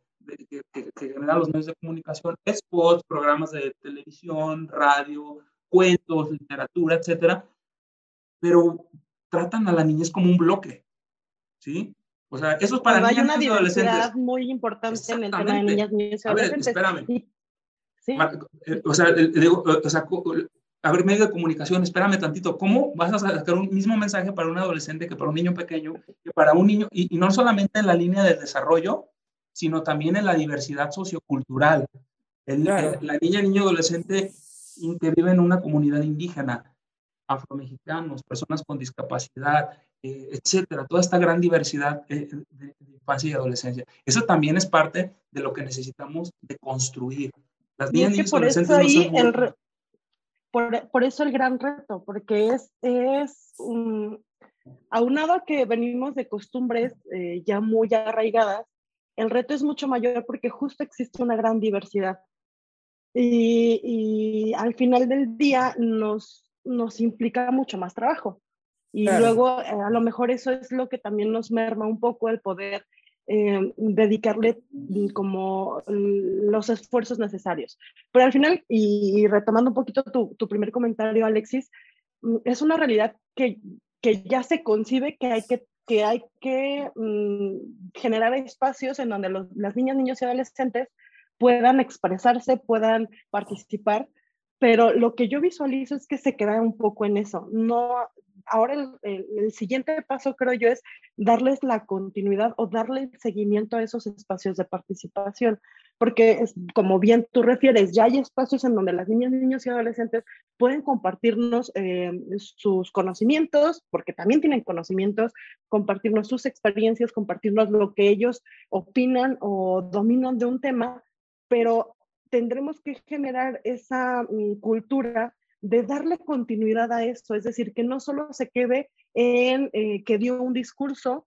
que, que, generan los medios de comunicación, spots, programas de televisión, radio, cuentos, literatura, etcétera, pero tratan a la niñez como un bloque, ¿sí? O sea, eso es para hay una diversidad muy importante en el tema de niñas, niños y adolescentes. A ver, espérame. ¿Sí? Eh, o sea, digo, o sea, a ver, medio de comunicación, espérame tantito, ¿cómo vas a sacar un mismo mensaje para un adolescente que para un niño pequeño, que para un niño, y, no solamente en la línea del desarrollo, sino también en la diversidad sociocultural? El, la niña, niño, adolescente que vive en una comunidad indígena, afromexicanos, personas con discapacidad, eh, etcétera, toda esta gran diversidad eh, de, infancia y adolescencia. Eso también es parte de lo que necesitamos de construir. Las niñas, y adolescentes no son el, por, eso el gran reto, porque es, es un, aunado a que venimos de costumbres eh, ya muy arraigadas, el reto es mucho mayor porque justo existe una gran diversidad. Y, al final del día nos, nos implica mucho más trabajo. Y luego eh, a lo mejor eso es lo que también nos merma un poco el poder eh, dedicarle mm, como los esfuerzos necesarios. Pero al final, y, retomando un poquito tu, tu, primer comentario, Alexis, mm, es una realidad que, que ya se concibe que hay que, que, hay que mm, generar espacios en donde los, las niñas, niños y adolescentes puedan expresarse, puedan participar, pero lo que yo visualizo es que se queda un poco en eso. No, ahora el, siguiente paso, creo yo, es darles la continuidad o darle seguimiento a esos espacios de participación, porque como bien tú refieres, ya hay espacios en donde las niñas, niños y adolescentes pueden compartirnos eh, sus conocimientos, porque también tienen conocimientos, compartirnos sus experiencias, compartirnos lo que ellos opinan o dominan de un tema, pero tendremos que generar esa mm, cultura de darle continuidad a esto, es decir, que no solo se quede en eh, que dio un discurso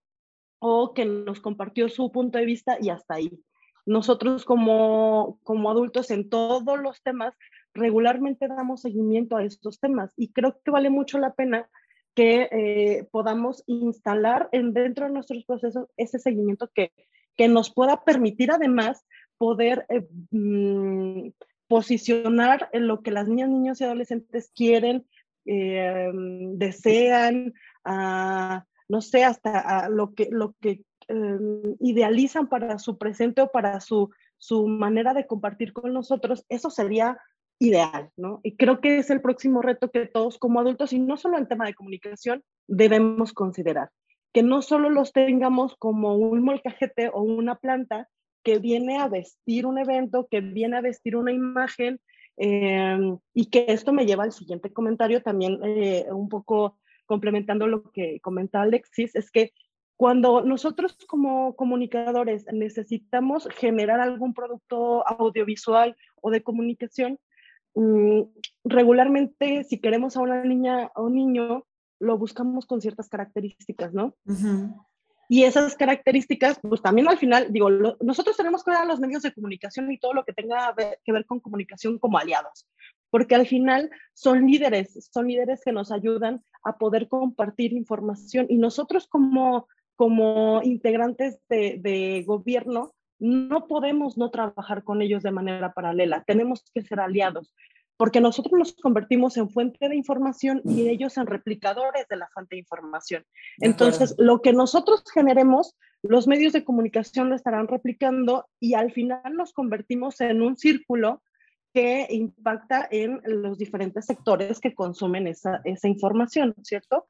o que nos compartió su punto de vista y hasta ahí. Nosotros como, como adultos en todos los temas regularmente damos seguimiento a estos temas y creo que vale mucho la pena que eh, podamos instalar en, dentro de nuestros procesos ese seguimiento que, que nos pueda permitir además poder eh, mm, posicionar en lo que las niñas, niños y adolescentes quieren, eh, desean, no sé, hasta lo que, lo que eh, idealizan para su presente o para su, su manera de compartir con nosotros, eso sería ideal, ¿no? Y creo que es el próximo reto que todos como adultos, y no solo en tema de comunicación, debemos considerar. Que no solo los tengamos como un molcajete o una planta, que viene a vestir un evento, que viene a vestir una imagen, em, y que esto me lleva al siguiente comentario también eh, un poco complementando lo que comenta Alexis, es que cuando nosotros como comunicadores necesitamos generar algún producto audiovisual o de comunicación, mm, regularmente si queremos a una niña o un niño, lo buscamos con ciertas características, ¿no? Y esas características, pues también al final, digo, nosotros tenemos que ver a los medios de comunicación y todo lo que tenga que ver con comunicación como aliados, porque al final son líderes, son líderes que nos ayudan a poder compartir información. Y nosotros como, como integrantes de, de gobierno no podemos no trabajar con ellos de manera paralela, tenemos que ser aliados porque nosotros nos convertimos en fuente de información y ellos en replicadores de la fuente de información. Entonces, lo que nosotros generemos, los medios de comunicación lo estarán replicando y al final nos convertimos en un círculo que impacta en los diferentes sectores que consumen esa, esa información, ¿cierto?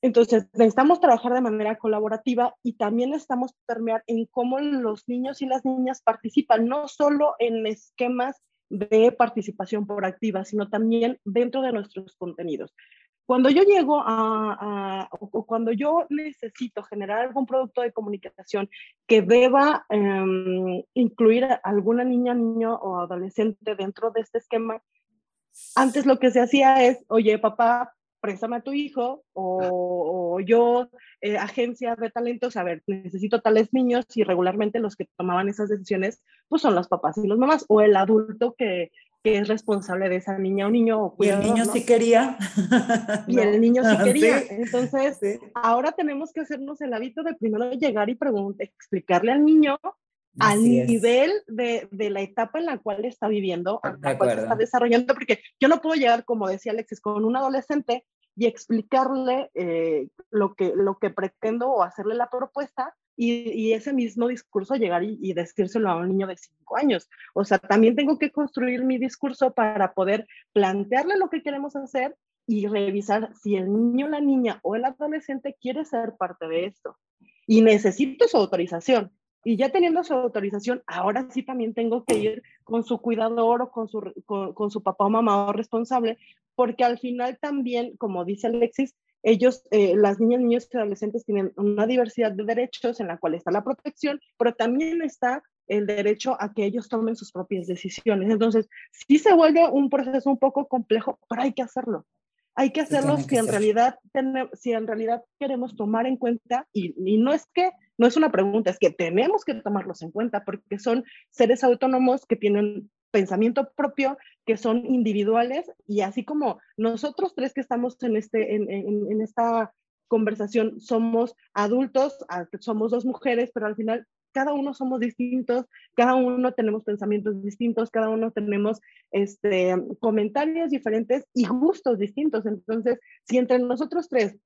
Entonces, necesitamos trabajar de manera colaborativa y también necesitamos permear en cómo los niños y las niñas participan, no solo en esquemas de participación por activa, sino también dentro de nuestros contenidos. Cuando yo llego a, o cuando yo necesito generar algún producto de comunicación que deba em, incluir a alguna niña, niño o adolescente dentro de este esquema, antes lo que se hacía es, oye, papá, préstame a tu hijo o, yo, eh, agencia de talentos, a ver, necesito tales niños y regularmente los que tomaban esas decisiones, pues son los papás y los mamás o el adulto que, que es responsable de esa niña o niño. O y el niño sí quería. Y el niño sí quería. Entonces, ahora tenemos que hacernos el hábito de primero llegar y explicarle al niño al nivel de, de, la etapa en la cual está viviendo, a la cual está desarrollando, porque yo no puedo llegar, como decía Alexis, con un adolescente y explicarle eh, lo, que, lo que pretendo o hacerle la propuesta y, y ese mismo discurso llegar y, y, decírselo a un niño de cinco años. O sea, también tengo que construir mi discurso para poder plantearle lo que queremos hacer y revisar si el niño, la niña o el adolescente quiere ser parte de esto. Y necesito su autorización. Y ya teniendo su autorización, ahora sí también tengo que ir con su cuidador o con su, con, su papá o mamá o responsable, porque al final también, como dice Alexis, ellos, eh, las niñas, niños y adolescentes tienen una diversidad de derechos en la cual está la protección, pero también está el derecho a que ellos tomen sus propias decisiones. Entonces, sí se vuelve un proceso un poco complejo, pero hay que hacerlo. Hay que hacerlo si en, realidad si en realidad queremos tomar en cuenta, y, y no es que no es una pregunta, es que tenemos que tomarlos en cuenta porque son seres autónomos que tienen pensamiento propio, que son individuales y así como nosotros tres que estamos en, este, en, en, esta conversación somos adultos, somos dos mujeres, pero al final cada uno somos distintos, cada uno tenemos pensamientos distintos, cada uno tenemos este, comentarios diferentes y gustos distintos. Entonces, si entre nosotros tres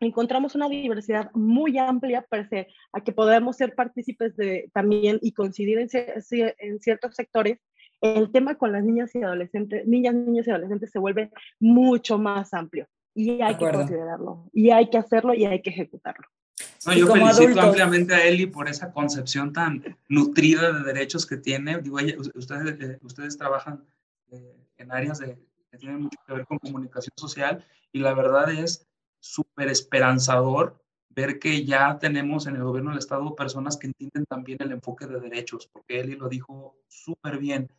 encontramos una diversidad muy amplia, parece a que podamos ser partícipes de también y coincidir en, en, ciertos sectores, el tema con las niñas y adolescentes, niñas, niños y adolescentes se vuelve mucho más amplio y hay que considerarlo y hay que hacerlo y hay que ejecutarlo. No, yo felicito ampliamente a Eli por esa concepción tan nutrida de derechos que tiene. Digo, ustedes, eh, ustedes trabajan eh, en áreas de, que tienen mucho que ver con comunicación social y la verdad es súper esperanzador ver que ya tenemos en el gobierno del Estado personas que entienden también el enfoque de derechos, porque él lo dijo súper bien.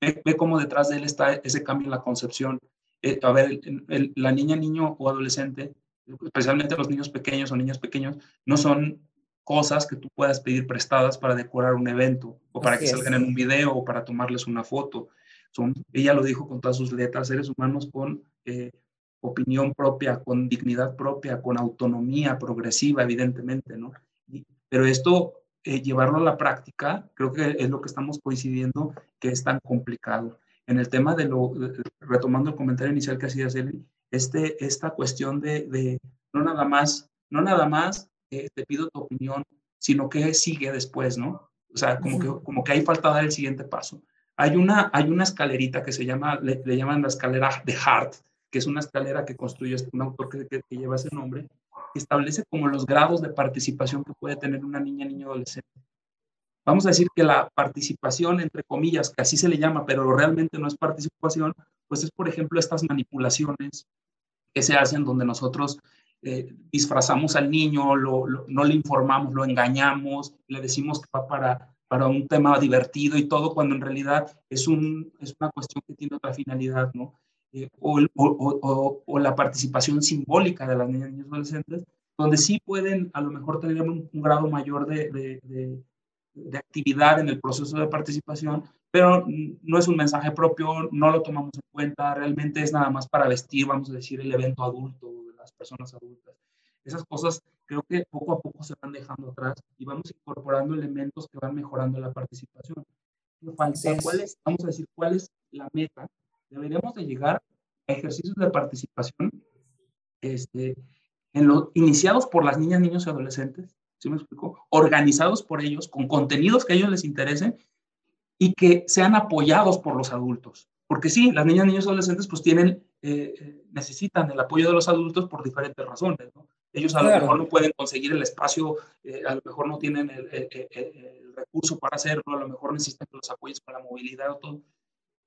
Ve, cómo detrás de él está ese cambio en la concepción. Eh, a ver, la niña, niño o adolescente, especialmente los niños pequeños o niñas pequeños, no son cosas que tú puedas pedir prestadas para decorar un evento o para que salgan en un video o para tomarles una foto. Son, ella lo dijo con todas sus letras, seres humanos con eh, opinión propia, con dignidad propia, con autonomía progresiva, evidentemente, ¿no? pero esto, eh, llevarlo a la práctica, creo que es lo que estamos coincidiendo, que es tan complicado. En el tema de lo, retomando el comentario inicial que hacías, Eli, este, esta cuestión de, de, no nada más, no nada más eh, te pido tu opinión, sino que sigue después, ¿no? O sea, como que, como que hay falta dar el siguiente paso. Hay una, hay una escalerita que se llama, le, le llaman la escalera de Hart, que es una escalera que construye un autor que, que, lleva ese nombre, establece como los grados de participación que puede tener una niña, niño, adolescente. Vamos a decir que la participación, entre comillas, que así se le llama, pero realmente no es participación, pues es, por ejemplo, estas manipulaciones que se hacen donde nosotros eh, disfrazamos al niño, no le informamos, lo engañamos, le decimos que va para, para un tema divertido y todo, cuando en realidad es, un, es una cuestión que tiene otra finalidad, ¿no? Eh, o, o, la participación simbólica de las niñas y niños adolescentes, donde sí pueden a lo mejor tener un, grado mayor de, de, de, actividad en el proceso de participación, pero no es un mensaje propio, no lo tomamos en cuenta, realmente es nada más para vestir, vamos a decir, el evento adulto de las personas adultas. Esas cosas creo que poco a poco se van dejando atrás y vamos incorporando elementos que van mejorando la participación. ¿Cuál es, vamos a decir, cuál es la meta deberíamos de llegar a ejercicios de participación este, en lo, iniciados por las niñas, niños y adolescentes, ¿sí me explico? Organizados por ellos, con contenidos que a ellos les interesen, y que sean apoyados por los adultos. Porque sí, las niñas, niños y adolescentes pues tienen, eh, necesitan el apoyo de los adultos por diferentes razones. ¿no? Ellos a lo mejor no pueden conseguir el espacio, eh, a lo mejor no tienen el, el, recurso para hacerlo, a lo mejor necesitan que los apoyes con la movilidad o todo.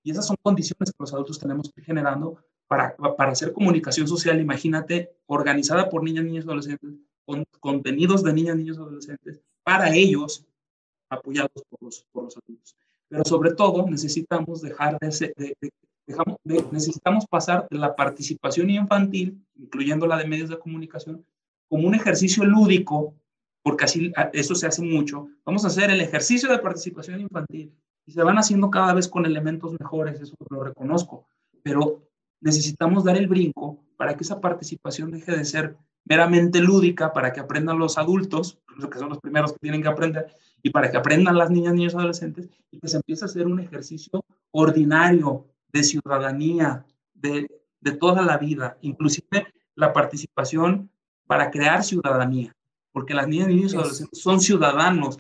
Y esas son condiciones que los adultos tenemos que ir generando para, para hacer comunicación social, imagínate, organizada por niñas, niños adolescentes, con contenidos de niñas, niños adolescentes, para ellos, apoyados por los, por los adultos. Pero sobre todo necesitamos dejar de, necesitamos pasar de la participación infantil, incluyendo la de medios de comunicación, como un ejercicio lúdico, porque así eso se hace mucho. Vamos a hacer el ejercicio de participación infantil y se van haciendo cada vez con elementos mejores, eso lo reconozco, pero necesitamos dar el brinco para que esa participación deje de ser meramente lúdica, para que aprendan los adultos, que son los primeros que tienen que aprender, y para que aprendan las niñas, niños, adolescentes, y que se empiece a hacer un ejercicio ordinario de ciudadanía, de, de toda la vida, inclusive la participación para crear ciudadanía, porque las niñas, niños y adolescentes son ciudadanos,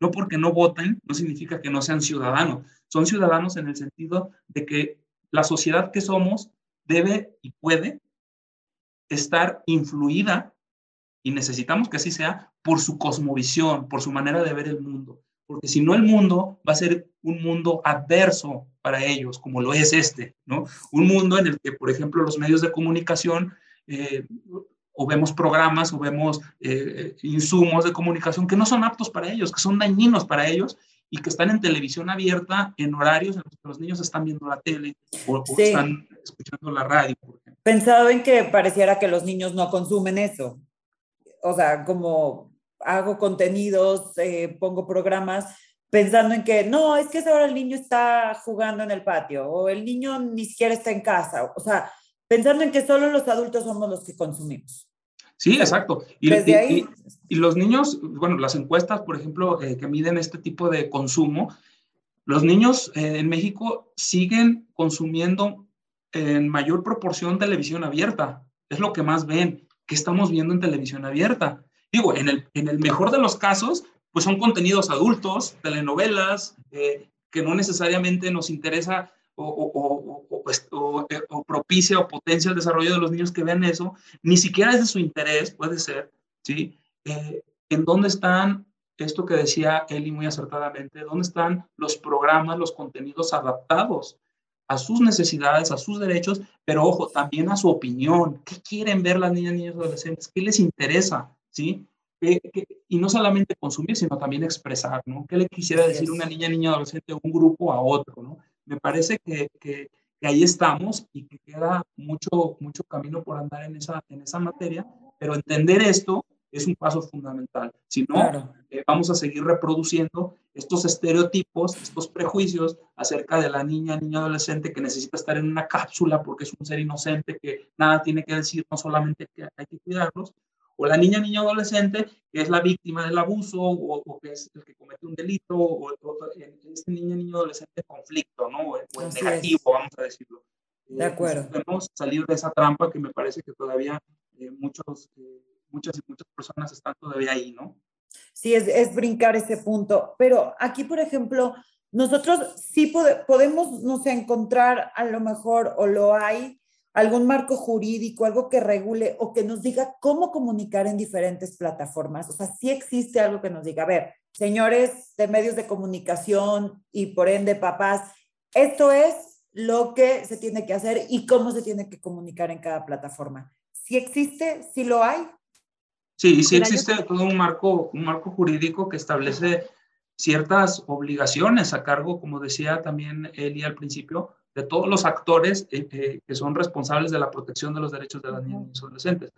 no porque no voten, no significa que no sean ciudadanos, son ciudadanos en el sentido de que la sociedad que somos debe y puede estar influida, y necesitamos que así sea, por su cosmovisión, por su manera de ver el mundo. Porque si no, el mundo va a ser un mundo adverso para ellos, como lo es este, ¿no? Un mundo en el que, por ejemplo, los medios de comunicación eh, o vemos programas o vemos eh, insumos de comunicación que no son aptos para ellos, que son dañinos para ellos y que están en televisión abierta en horarios en los que los niños están viendo la tele o, están escuchando la radio. Por ejemplo. Pensado en que pareciera que los niños no consumen eso. O sea, como hago contenidos, eh, pongo programas, pensando en que no, es que ahora el niño está jugando en el patio o el niño ni siquiera está en casa. O sea, pensando en que solo los adultos somos los que consumimos. Sí, exacto. Y, y, y, los niños, bueno, las encuestas, por ejemplo, eh, que miden este tipo de consumo, los niños eh, en México siguen consumiendo en mayor proporción televisión abierta. Es lo que más ven, que estamos viendo en televisión abierta. Digo, en el, en el mejor de los casos, pues son contenidos adultos, telenovelas, eh, que no necesariamente nos interesa pues, eh, o, propicia o potencia el desarrollo de los niños que vean eso, ni siquiera es de su interés, puede ser, ¿sí? Eh, ¿En dónde están, esto que decía Eli muy acertadamente, dónde están los programas, los contenidos adaptados a sus necesidades, a sus derechos, pero ojo, también a su opinión? ¿Qué quieren ver las niñas, niños, adolescentes? ¿Qué les interesa? ¿Sí? y no solamente consumir, sino también expresar, ¿no? ¿Qué le quisiera decir una niña, niña, adolescente, un grupo a otro, ¿no? Me parece que, que, ahí estamos y que queda mucho, mucho camino por andar en esa, en esa materia, pero entender esto es un paso fundamental. Si no, eh, vamos a seguir reproduciendo estos estereotipos, estos prejuicios acerca de la niña, niña adolescente que necesita estar en una cápsula porque es un ser inocente que nada tiene que decir, no solamente que hay que cuidarlos, o la niña, niño adolescente que es la víctima del abuso o, que es el que comete un delito, o, este niño, niño adolescente conflicto, ¿no? O, el negativo, vamos a decirlo. De eh, acuerdo. Podemos salir de esa trampa que me parece que todavía eh, muchos, eh, muchas y muchas personas están todavía ahí, ¿no? Sí, es, es brincar ese punto. Pero aquí, por ejemplo, nosotros sí podemos, no sé, encontrar a lo mejor, o lo hay, algún marco jurídico, algo que regule o que nos diga cómo comunicar en diferentes plataformas. O sea, sí existe algo que nos diga, a ver, señores de medios de comunicación y por ende papás, esto es lo que se tiene que hacer y cómo se tiene que comunicar en cada plataforma. ¿Sí existe? ¿Sí lo hay? Sí, sí existe todo un marco, un marco jurídico que establece ciertas obligaciones a cargo, como decía también Eli al principio, de todos los actores eh, eh, que son responsables de la protección de los derechos de las niñas y adolescentes.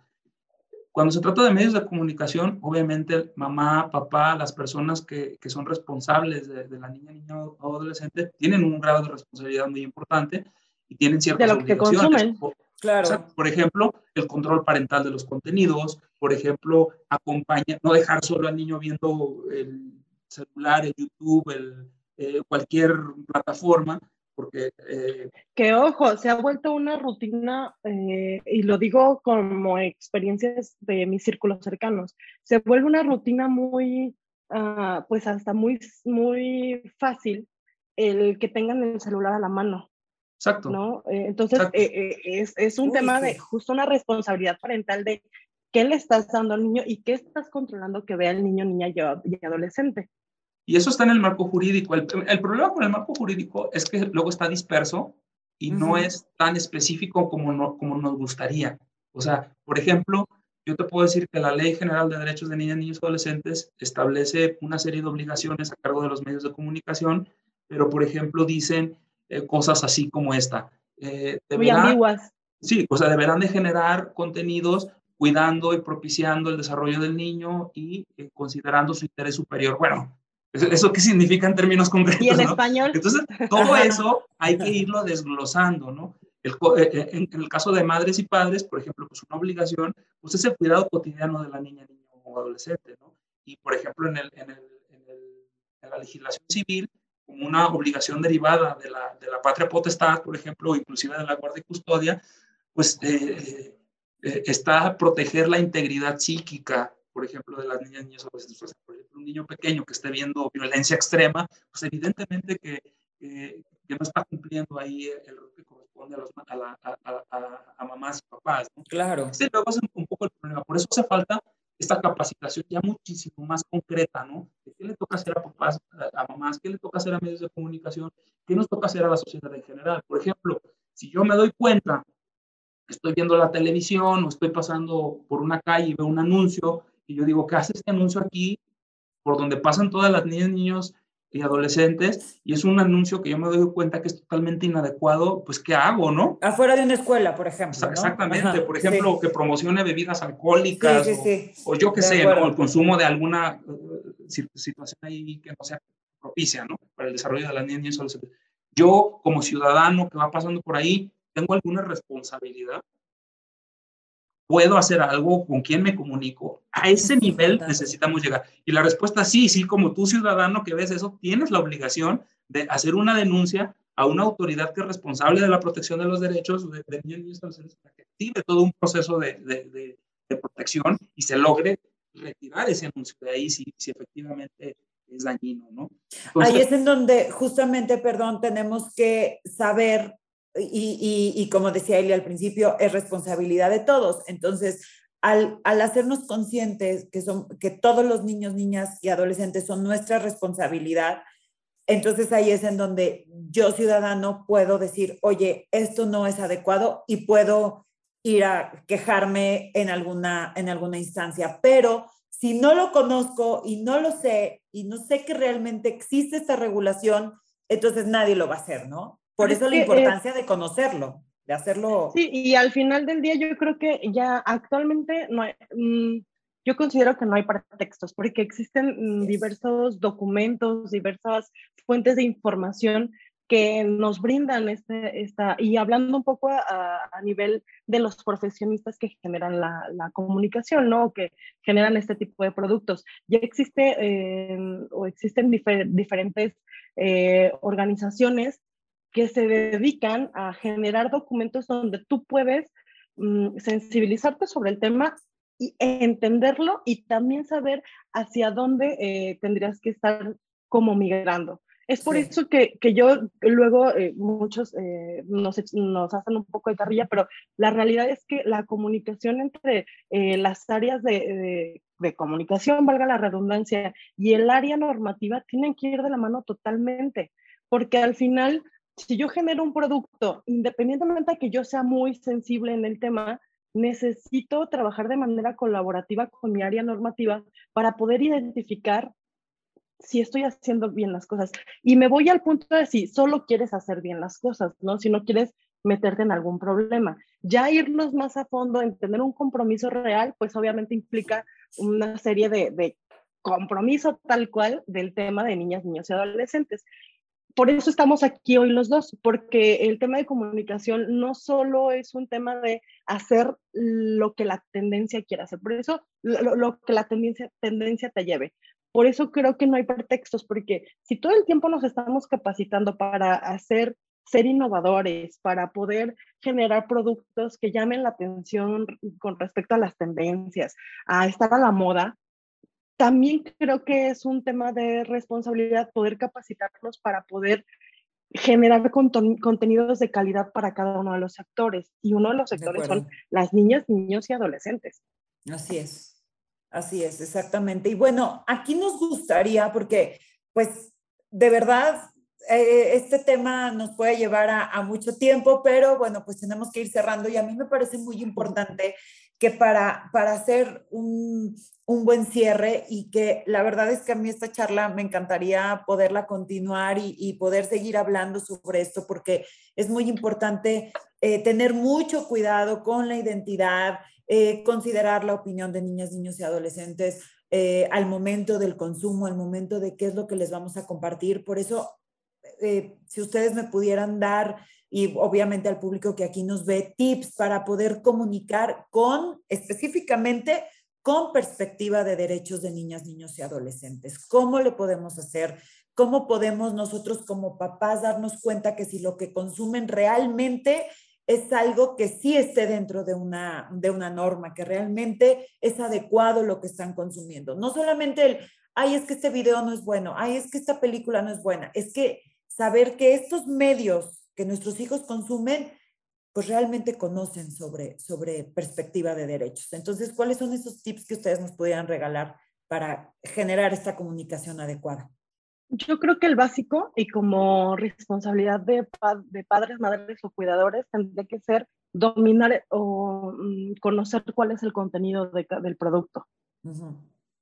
Cuando se trata de medios de comunicación, obviamente mamá, papá, las personas que, que son responsables de, la niña, niño o adolescente tienen un grado de responsabilidad muy importante y tienen ciertas de lo que consumen. claro. por ejemplo, el control parental de los contenidos, por ejemplo, acompaña, no dejar solo al niño viendo el celular, el YouTube, el, eh, cualquier plataforma, porque... Eh, que ojo, se ha vuelto una rutina, eh, y lo digo como experiencias de mis círculos cercanos, se vuelve una rutina muy, ah, pues hasta muy, muy fácil el que tengan el celular a la mano. Exacto. ¿no? Eh, entonces, eh, es, es, un tema de justo una responsabilidad parental de qué le estás dando al niño y qué estás controlando que vea el niño, niña y adolescente. Y eso está en el marco jurídico. El, el, problema con el marco jurídico es que luego está disperso y no es tan específico como, no, como nos gustaría. O sea, por ejemplo, yo te puedo decir que la Ley General de Derechos de Niñas, Niños y Adolescentes establece una serie de obligaciones a cargo de los medios de comunicación, pero por ejemplo dicen eh, cosas así como esta. Eh, Muy ambiguas. Sí, o sea, deberán de generar contenidos cuidando y propiciando el desarrollo del niño y eh, considerando su interés superior. Bueno, ¿Eso qué significa en términos concretos? Y en español. Entonces, todo eso hay que irlo desglosando, ¿no? El, eh, eh, en, el caso de madres y padres, por ejemplo, pues una obligación, pues es el cuidado cotidiano de la niña, niño o adolescente, ¿no? Y, por ejemplo, en, el, en, el, en la legislación civil, como una obligación derivada de la, de la patria potestad, por ejemplo, o inclusive de la guardia y custodia, pues eh, está proteger la integridad psíquica por ejemplo, de las niñas, niños o por ejemplo, un niño pequeño que esté viendo violencia extrema, pues evidentemente que, que, no está cumpliendo ahí el rol que corresponde a, los, a, a, mamás y papás. ¿no? Claro. Ese luego es un poco el problema. Por eso hace falta esta capacitación ya muchísimo más concreta, ¿no? ¿Qué le toca hacer a papás, a, mamás? ¿Qué le toca hacer a medios de comunicación? ¿Qué nos toca hacer a la sociedad en general? Por ejemplo, si yo me doy cuenta, estoy viendo la televisión o estoy pasando por una calle y veo un anuncio y yo digo, ¿qué hace este anuncio aquí? Por donde pasan todas las niñas, niños y adolescentes, y es un anuncio que yo me doy cuenta que es totalmente inadecuado, pues ¿qué hago, no? Afuera de una escuela, por ejemplo. ¿no? Exactamente, por ejemplo, que promocione bebidas alcohólicas, sí, o, yo qué sé, el consumo de alguna uh, situación ahí que no sea propicia, ¿no? Para el desarrollo de las niñas, niños y adolescentes. Yo, como ciudadano que va pasando por ahí, tengo alguna responsabilidad ¿Puedo hacer algo? ¿Con quién me comunico? A ese nivel necesitamos llegar. Y la respuesta sí, sí, como tú ciudadano que ves eso, tienes la obligación de hacer una denuncia a una autoridad que es responsable de la protección de los derechos de, niños y niños para que active todo un proceso de, de, de, protección y se logre retirar ese anuncio de ahí si, si efectivamente es dañino, ¿no? ahí es en donde justamente, perdón, tenemos que saber y, como decía Eli al principio, es responsabilidad de todos. Entonces, al, hacernos conscientes que, son, que todos los niños, niñas y adolescentes son nuestra responsabilidad, entonces ahí es en donde yo ciudadano puedo decir, oye, esto no es adecuado y puedo ir a quejarme en alguna, en alguna instancia. Pero si no lo conozco y no lo sé y no sé que realmente existe esta regulación, entonces nadie lo va a hacer, ¿no? Por eso la importancia de conocerlo, de hacerlo. Sí, y al final del día yo creo que ya actualmente no hay, mm, yo considero que no hay pretextos, porque existen diversos documentos, diversas fuentes de información que nos brindan este, esta, y hablando un poco a, a nivel de los profesionistas que generan la, la, comunicación, ¿no? Que generan este tipo de productos. Ya existe eh, o existen diferentes eh, organizaciones que se dedican a generar documentos donde tú puedes mm, sensibilizarte sobre el tema y entenderlo y también saber hacia dónde eh, tendrías que estar como migrando. Es por eso que, que, yo luego eh, muchos eh, nos, nos, hacen un poco de carrilla, pero la realidad es que la comunicación entre las áreas de, de, de, comunicación, valga la redundancia, y el área normativa tienen que ir de la mano totalmente, porque al final si yo genero un producto, independientemente de que yo sea muy sensible en el tema, necesito trabajar de manera colaborativa con mi área normativa para poder identificar si estoy haciendo bien las cosas. Y me voy al punto de si solo quieres hacer bien las cosas, ¿no? Si no quieres meterte en algún problema. Ya irnos más a fondo en tener un compromiso real, pues obviamente implica una serie de, de compromiso tal cual del tema de niñas, niños y adolescentes por eso estamos aquí hoy los dos, porque el tema de comunicación no solo es un tema de hacer lo que la tendencia quiera hacer, por eso lo, que la tendencia, tendencia te lleve. Por eso creo que no hay pretextos, porque si todo el tiempo nos estamos capacitando para hacer, ser innovadores, para poder generar productos que llamen la atención con respecto a las tendencias, a estar a la moda, también creo que es un tema de responsabilidad poder capacitarnos para poder generar contenidos de calidad para cada uno de los sectores. Y uno de los sectores son las niñas, niños y adolescentes. Así es, así es, exactamente. Y bueno, aquí nos gustaría, porque pues de verdad eh, este tema nos puede llevar a, mucho tiempo, pero bueno, pues tenemos que ir cerrando y a mí me parece muy importante que para, para hacer un, un, buen cierre y que la verdad es que a mí esta charla me encantaría poderla continuar y, poder seguir hablando sobre esto porque es muy importante eh, tener mucho cuidado con la identidad, eh, considerar la opinión de niñas, niños y adolescentes. al momento del consumo, al momento de qué es lo que les vamos a compartir. Por eso eh, si ustedes me pudieran dar, y obviamente al público que aquí nos ve, tips para poder comunicar con, específicamente, con perspectiva de derechos de niñas, niños y adolescentes. ¿Cómo le podemos hacer? ¿Cómo podemos nosotros como papás darnos cuenta que si lo que consumen realmente es algo que sí esté dentro de una, de una norma, que realmente es adecuado lo que están consumiendo? No solamente el, ay, es que este video no es bueno, ay, es que esta película no es buena, es que saber que estos medios que nuestros hijos consumen, pues realmente conocen sobre, sobre perspectiva de derechos. Entonces, ¿cuáles son esos tips que ustedes nos pudieran regalar para generar esta comunicación adecuada? Yo creo que el básico y como responsabilidad de, de padres, madres o cuidadores tendría que ser dominar o mm, conocer cuál es el contenido del producto.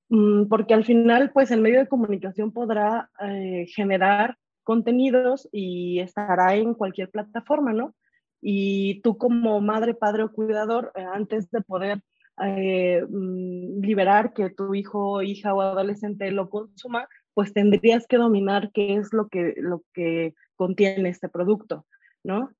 Mm, porque al final, pues el medio de comunicación podrá eh, generar contenidos y estará en cualquier plataforma, ¿no? Y tú como madre, padre o cuidador, eh, antes de poder eh, mm, liberar que tu hijo, hija o adolescente lo consuma, pues tendrías que dominar qué es lo que, lo que contiene este producto, ¿no?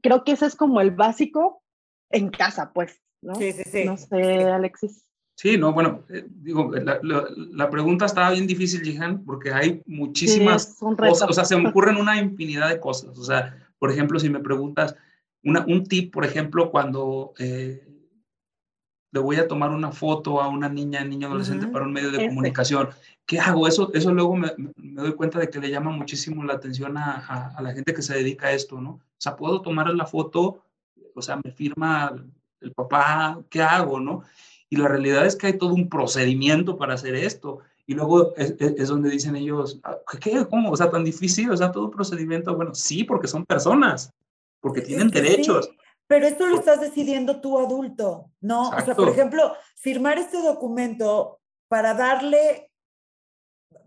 Creo que ese es como el básico en casa, pues, ¿no? Sí, sí, sí. No sé, Alexis. Sí, no, bueno, eh, digo, la, la, pregunta estaba bien difícil, Jihan, porque hay muchísimas cosas, o sea, se me ocurren una infinidad de cosas. O sea, por ejemplo, si me preguntas, una, un tip, por ejemplo, cuando eh, le voy a tomar una foto a una niña, niño, adolescente para un medio de comunicación, ¿qué hago? Eso, eso luego me, me, doy cuenta de que le llama muchísimo la atención a, a, a, la gente que se dedica a esto, ¿no? O sea, puedo tomar la foto, o sea, me firma el papá, ¿qué hago, no? Y la realidad es que hay todo un procedimiento para hacer esto. Y luego es, donde dicen ellos, ah, ¿qué? ¿Cómo? O sea, tan difícil, o sea, todo un procedimiento. Bueno, sí, porque son personas, porque tienen derechos. pero esto lo estás decidiendo tú adulto, ¿no? O sea, por ejemplo, firmar este documento para darle,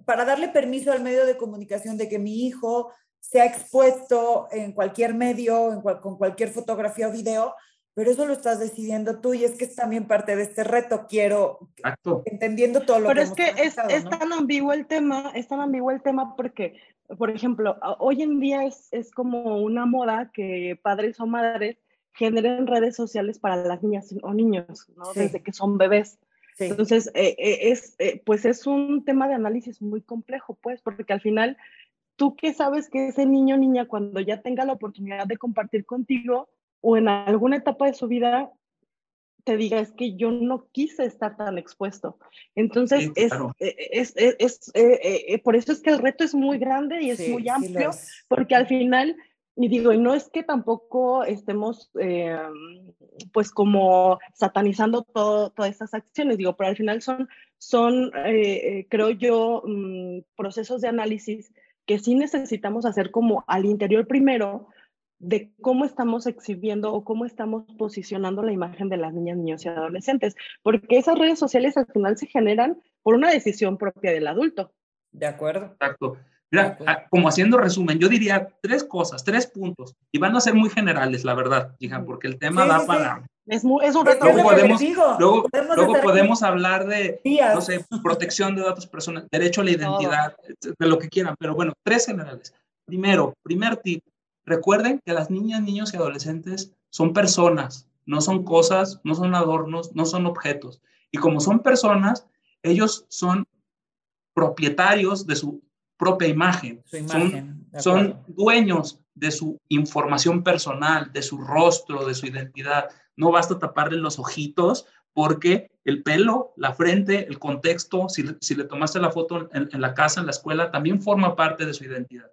para darle permiso al medio de comunicación de que mi hijo sea expuesto en cualquier medio, en con cualquier fotografía o video, pero eso lo estás decidiendo tú y es que es también parte de este reto, quiero, entendiendo todo lo pero que Pero es que es, tan ambiguo el tema, es tan ambiguo el tema porque, por ejemplo, hoy en día es, es como una moda que padres o madres generen redes sociales para las niñas o niños, ¿no? Desde que son bebés. Entonces, eh, eh, es, eh, pues es un tema de análisis muy complejo, pues, porque al final, tú qué sabes que ese niño o niña, cuando ya tenga la oportunidad de compartir contigo, o en alguna etapa de su vida te diga es que yo no quise estar tan expuesto. Entonces, es, es, es, eh, eh, por eso es que el reto es muy grande y es muy amplio, porque al final, y digo, y no es que tampoco estemos eh, pues como satanizando todo, todas estas acciones, digo, pero al final son, son creo yo, mm, procesos de análisis que sí necesitamos hacer como al interior primero, de cómo estamos exhibiendo o cómo estamos posicionando la imagen de las niñas, niños y adolescentes, porque esas redes sociales al final se generan por una decisión propia del adulto. De acuerdo. Exacto. Mira, ah, como haciendo resumen, yo diría tres cosas, tres puntos, y van a ser muy generales, la verdad, hija, porque el tema da para... Es, es, un reto. Luego, podemos, luego, luego podemos hablar de, no sé, protección de datos personales, derecho a la identidad, de lo que quieran, pero bueno, tres generales. Primero, primer tip, Recuerden que las niñas, niños y adolescentes son personas, no son cosas, no son adornos, no son objetos. Y como son personas, ellos son propietarios de su propia imagen. son, son dueños de su información personal, de su rostro, de su identidad. No basta taparle los ojitos porque el pelo, la frente, el contexto, si, le tomaste la foto en, en, la casa, en la escuela, también forma parte de su identidad.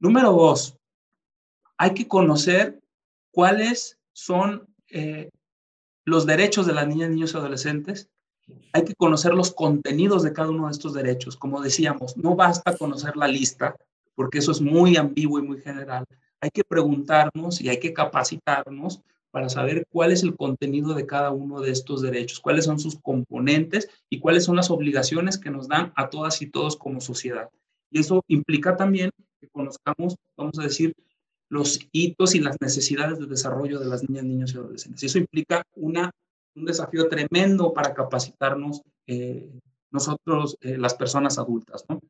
Número dos, hay que conocer cuáles son eh, los derechos de las niñas, niños y adolescentes. Hay que conocer los contenidos de cada uno de estos derechos. Como decíamos, no basta conocer la lista, porque eso es muy ambiguo y muy general. Hay que preguntarnos y hay que capacitarnos para saber cuál es el contenido de cada uno de estos derechos, cuáles son sus componentes y cuáles son las obligaciones que nos dan a todas y todos como sociedad. Y eso implica también que conozcamos, vamos a decir, los hitos y las necesidades de desarrollo de las niñas, niños y adolescentes. Y eso implica una, un desafío tremendo para capacitarnos eh, nosotros, eh, las personas adultas. ¿no?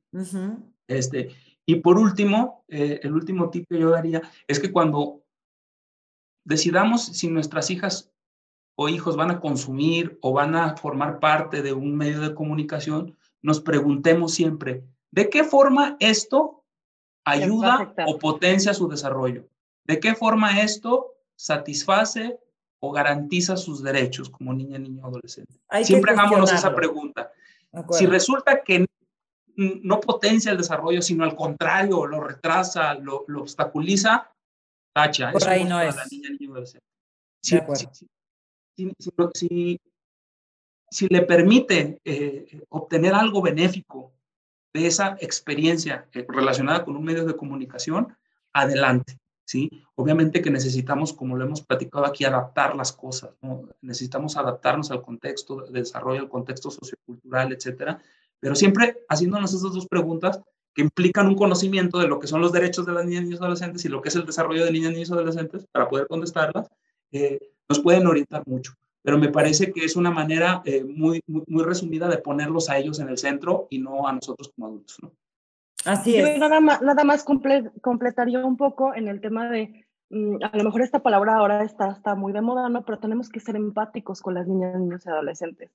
este, y por último, eh, el último tip que yo daría es que cuando decidamos si nuestras hijas o hijos van a consumir o van a formar parte de un medio de comunicación, nos preguntemos siempre, ¿de qué forma esto ayuda o potencia su desarrollo? ¿De qué forma esto satisface o garantiza sus derechos como niña, niño, adolescente? Siempre hagámonos esa pregunta. Si resulta que no potencia el desarrollo, sino al contrario, lo retrasa, lo, lo obstaculiza, tacha. Por ahí no es. Si, si, si, le permite eh, obtener algo benéfico de esa experiencia eh, relacionada con un medio de comunicación, adelante. ¿sí? Obviamente que necesitamos, como lo hemos platicado aquí, adaptar las cosas. Necesitamos adaptarnos al contexto de desarrollo, al contexto sociocultural, etcétera, pero siempre haciéndonos esas dos preguntas que implican un conocimiento de lo que son los derechos de las niñas, niños y adolescentes y lo que es el desarrollo de niñas, niños y adolescentes para poder contestarlas, eh, nos pueden orientar mucho. Pero me parece que es una manera eh, muy, muy, resumida de ponerlos a ellos en el centro y no a nosotros como adultos. ¿no? Así es. Yo nada más, nada más completaría un poco en el tema de, mm, a lo mejor esta palabra ahora está, está muy de moda, ¿no? Pero tenemos que ser empáticos con las niñas, niños y adolescentes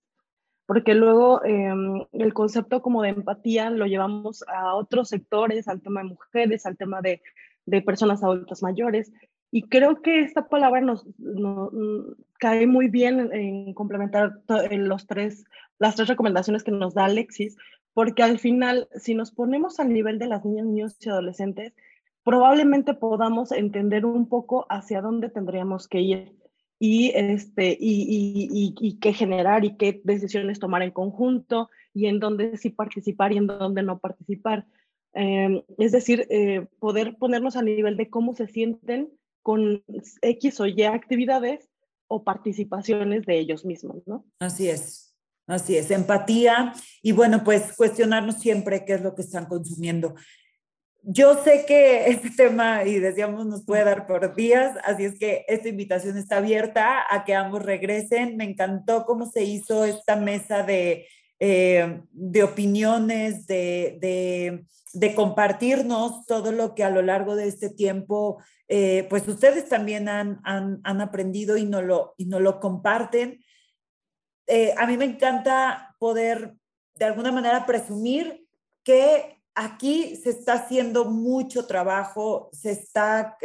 porque luego em, el concepto como de empatía lo llevamos a otros sectores, al tema de mujeres, al tema de, de personas adultas mayores, y creo que esta palabra nos, mm, cae muy bien en, complementar en los tres, las tres recomendaciones que nos da Alexis, porque al final, si nos ponemos al nivel de las niñas, niños y adolescentes, probablemente podamos entender un poco hacia dónde tendríamos que ir y, este, y, y, y, qué generar y qué decisiones tomar en conjunto y en dónde sí participar y en dónde no participar. Em, es decir, eh, poder ponernos a nivel de cómo se sienten con X o Y actividades o participaciones de ellos mismos, ¿no? Así es, así es, empatía y bueno, pues cuestionarnos siempre qué es lo que están consumiendo. Yo sé que este tema, y decíamos, nos puede dar por días, así es que esta invitación está abierta a que ambos regresen. Me encantó cómo se hizo esta mesa de, eh, de opiniones, de, de, compartirnos todo lo que a lo largo de este tiempo, eh, pues ustedes también han, han, han, aprendido y no lo, y no lo comparten. Eh, a mí me encanta poder, de alguna manera, presumir que aquí se está haciendo mucho trabajo, se está,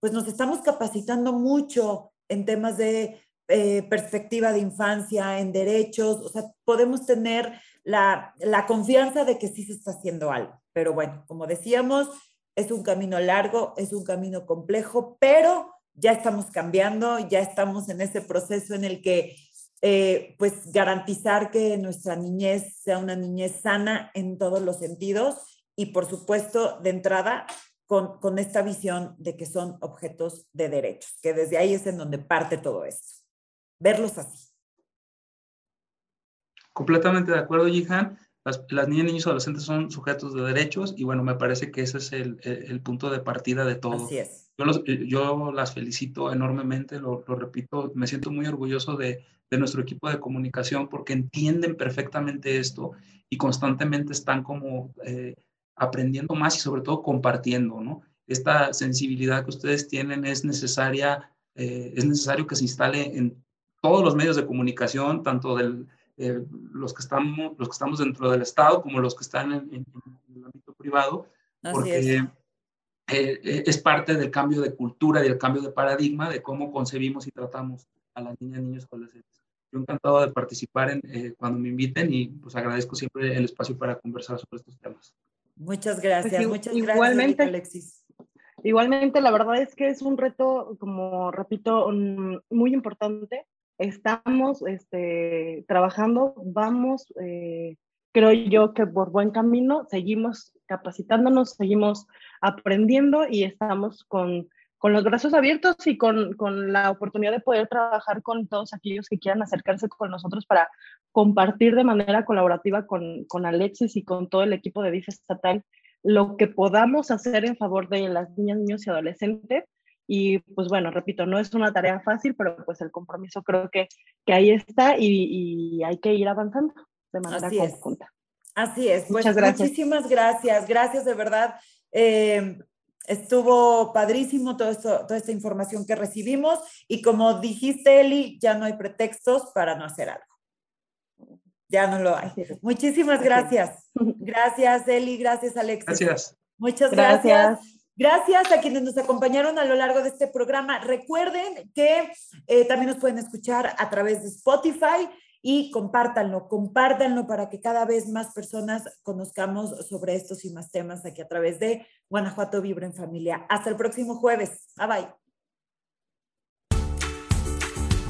pues nos estamos capacitando mucho en temas de eh, perspectiva de infancia, en derechos, o sea, podemos tener la, la confianza de que sí se está haciendo algo. Pero bueno, como decíamos, es un camino largo, es un camino complejo, pero ya estamos cambiando, ya estamos en ese proceso en el que eh, pues garantizar que nuestra niñez sea una niñez sana en todos los sentidos y por supuesto de entrada con, con esta visión de que son objetos de derechos, que desde ahí es en donde parte todo esto, verlos así. Completamente de acuerdo, Jihan. Las, las, niñas, niños y adolescentes son sujetos de derechos y bueno, me parece que ese es el, el punto de partida de todo. Así es. Yo, los, yo las felicito enormemente, lo, lo, repito, me siento muy orgulloso de, de nuestro equipo de comunicación porque entienden perfectamente esto y constantemente están como eh, aprendiendo más y sobre todo compartiendo, ¿no? Esta sensibilidad que ustedes tienen es necesaria, eh, es necesario que se instale en todos los medios de comunicación, tanto de eh, los, que estamos, los que estamos dentro del Estado como los que están en, en, el ámbito privado, porque es. es. parte del cambio de cultura y del cambio de paradigma de cómo concebimos y tratamos a las niñas, niños y adolescentes. Yo encantado de participar en, eh, cuando me inviten y pues agradezco siempre el espacio para conversar sobre estos temas. Muchas gracias, Pues, muchas igualmente. gracias, Alexis. Igualmente, la verdad es que es un reto, como repito, muy importante. Estamos este, trabajando, vamos, eh, creo yo que por buen camino, seguimos capacitándonos, seguimos aprendiendo y estamos con, con los brazos abiertos y con, con la oportunidad de poder trabajar con todos aquellos que quieran acercarse con nosotros para compartir de manera colaborativa con, con Alexis y con todo el equipo de DIF estatal lo que podamos hacer en favor de las niñas, niños y adolescentes. Y pues bueno, repito, no es una tarea fácil, pero pues el compromiso creo que, que ahí está y, y hay que ir avanzando de manera Así es. conjunta. Así es, pues Muchas gracias. muchísimas gracias, gracias de verdad. Eh, estuvo padrísimo todo esto, toda esta información que recibimos y como dijiste, Eli, ya no hay pretextos para no hacer algo. Ya no lo hay. Es. Muchísimas es. gracias. Gracias, Eli, gracias, Alexis. Gracias. Muchas gracias. Gracias. Gracias a quienes nos acompañaron a lo largo de este programa. Recuerden que eh, también nos pueden escuchar a través de Spotify y compártanlo, compártanlo para que cada vez más personas conozcamos sobre estos y más temas aquí a través de Guanajuato Vibra en Familia. Hasta el próximo jueves. Bye bye.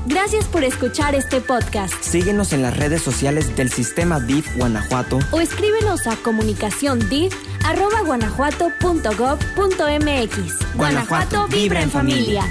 Gracias por escuchar este podcast. Síguenos en las redes sociales del Sistema DIF Guanajuato o escríbenos a comunicaciondif arroba guanajuato.gov.mx. Guanajuato vibra en familia.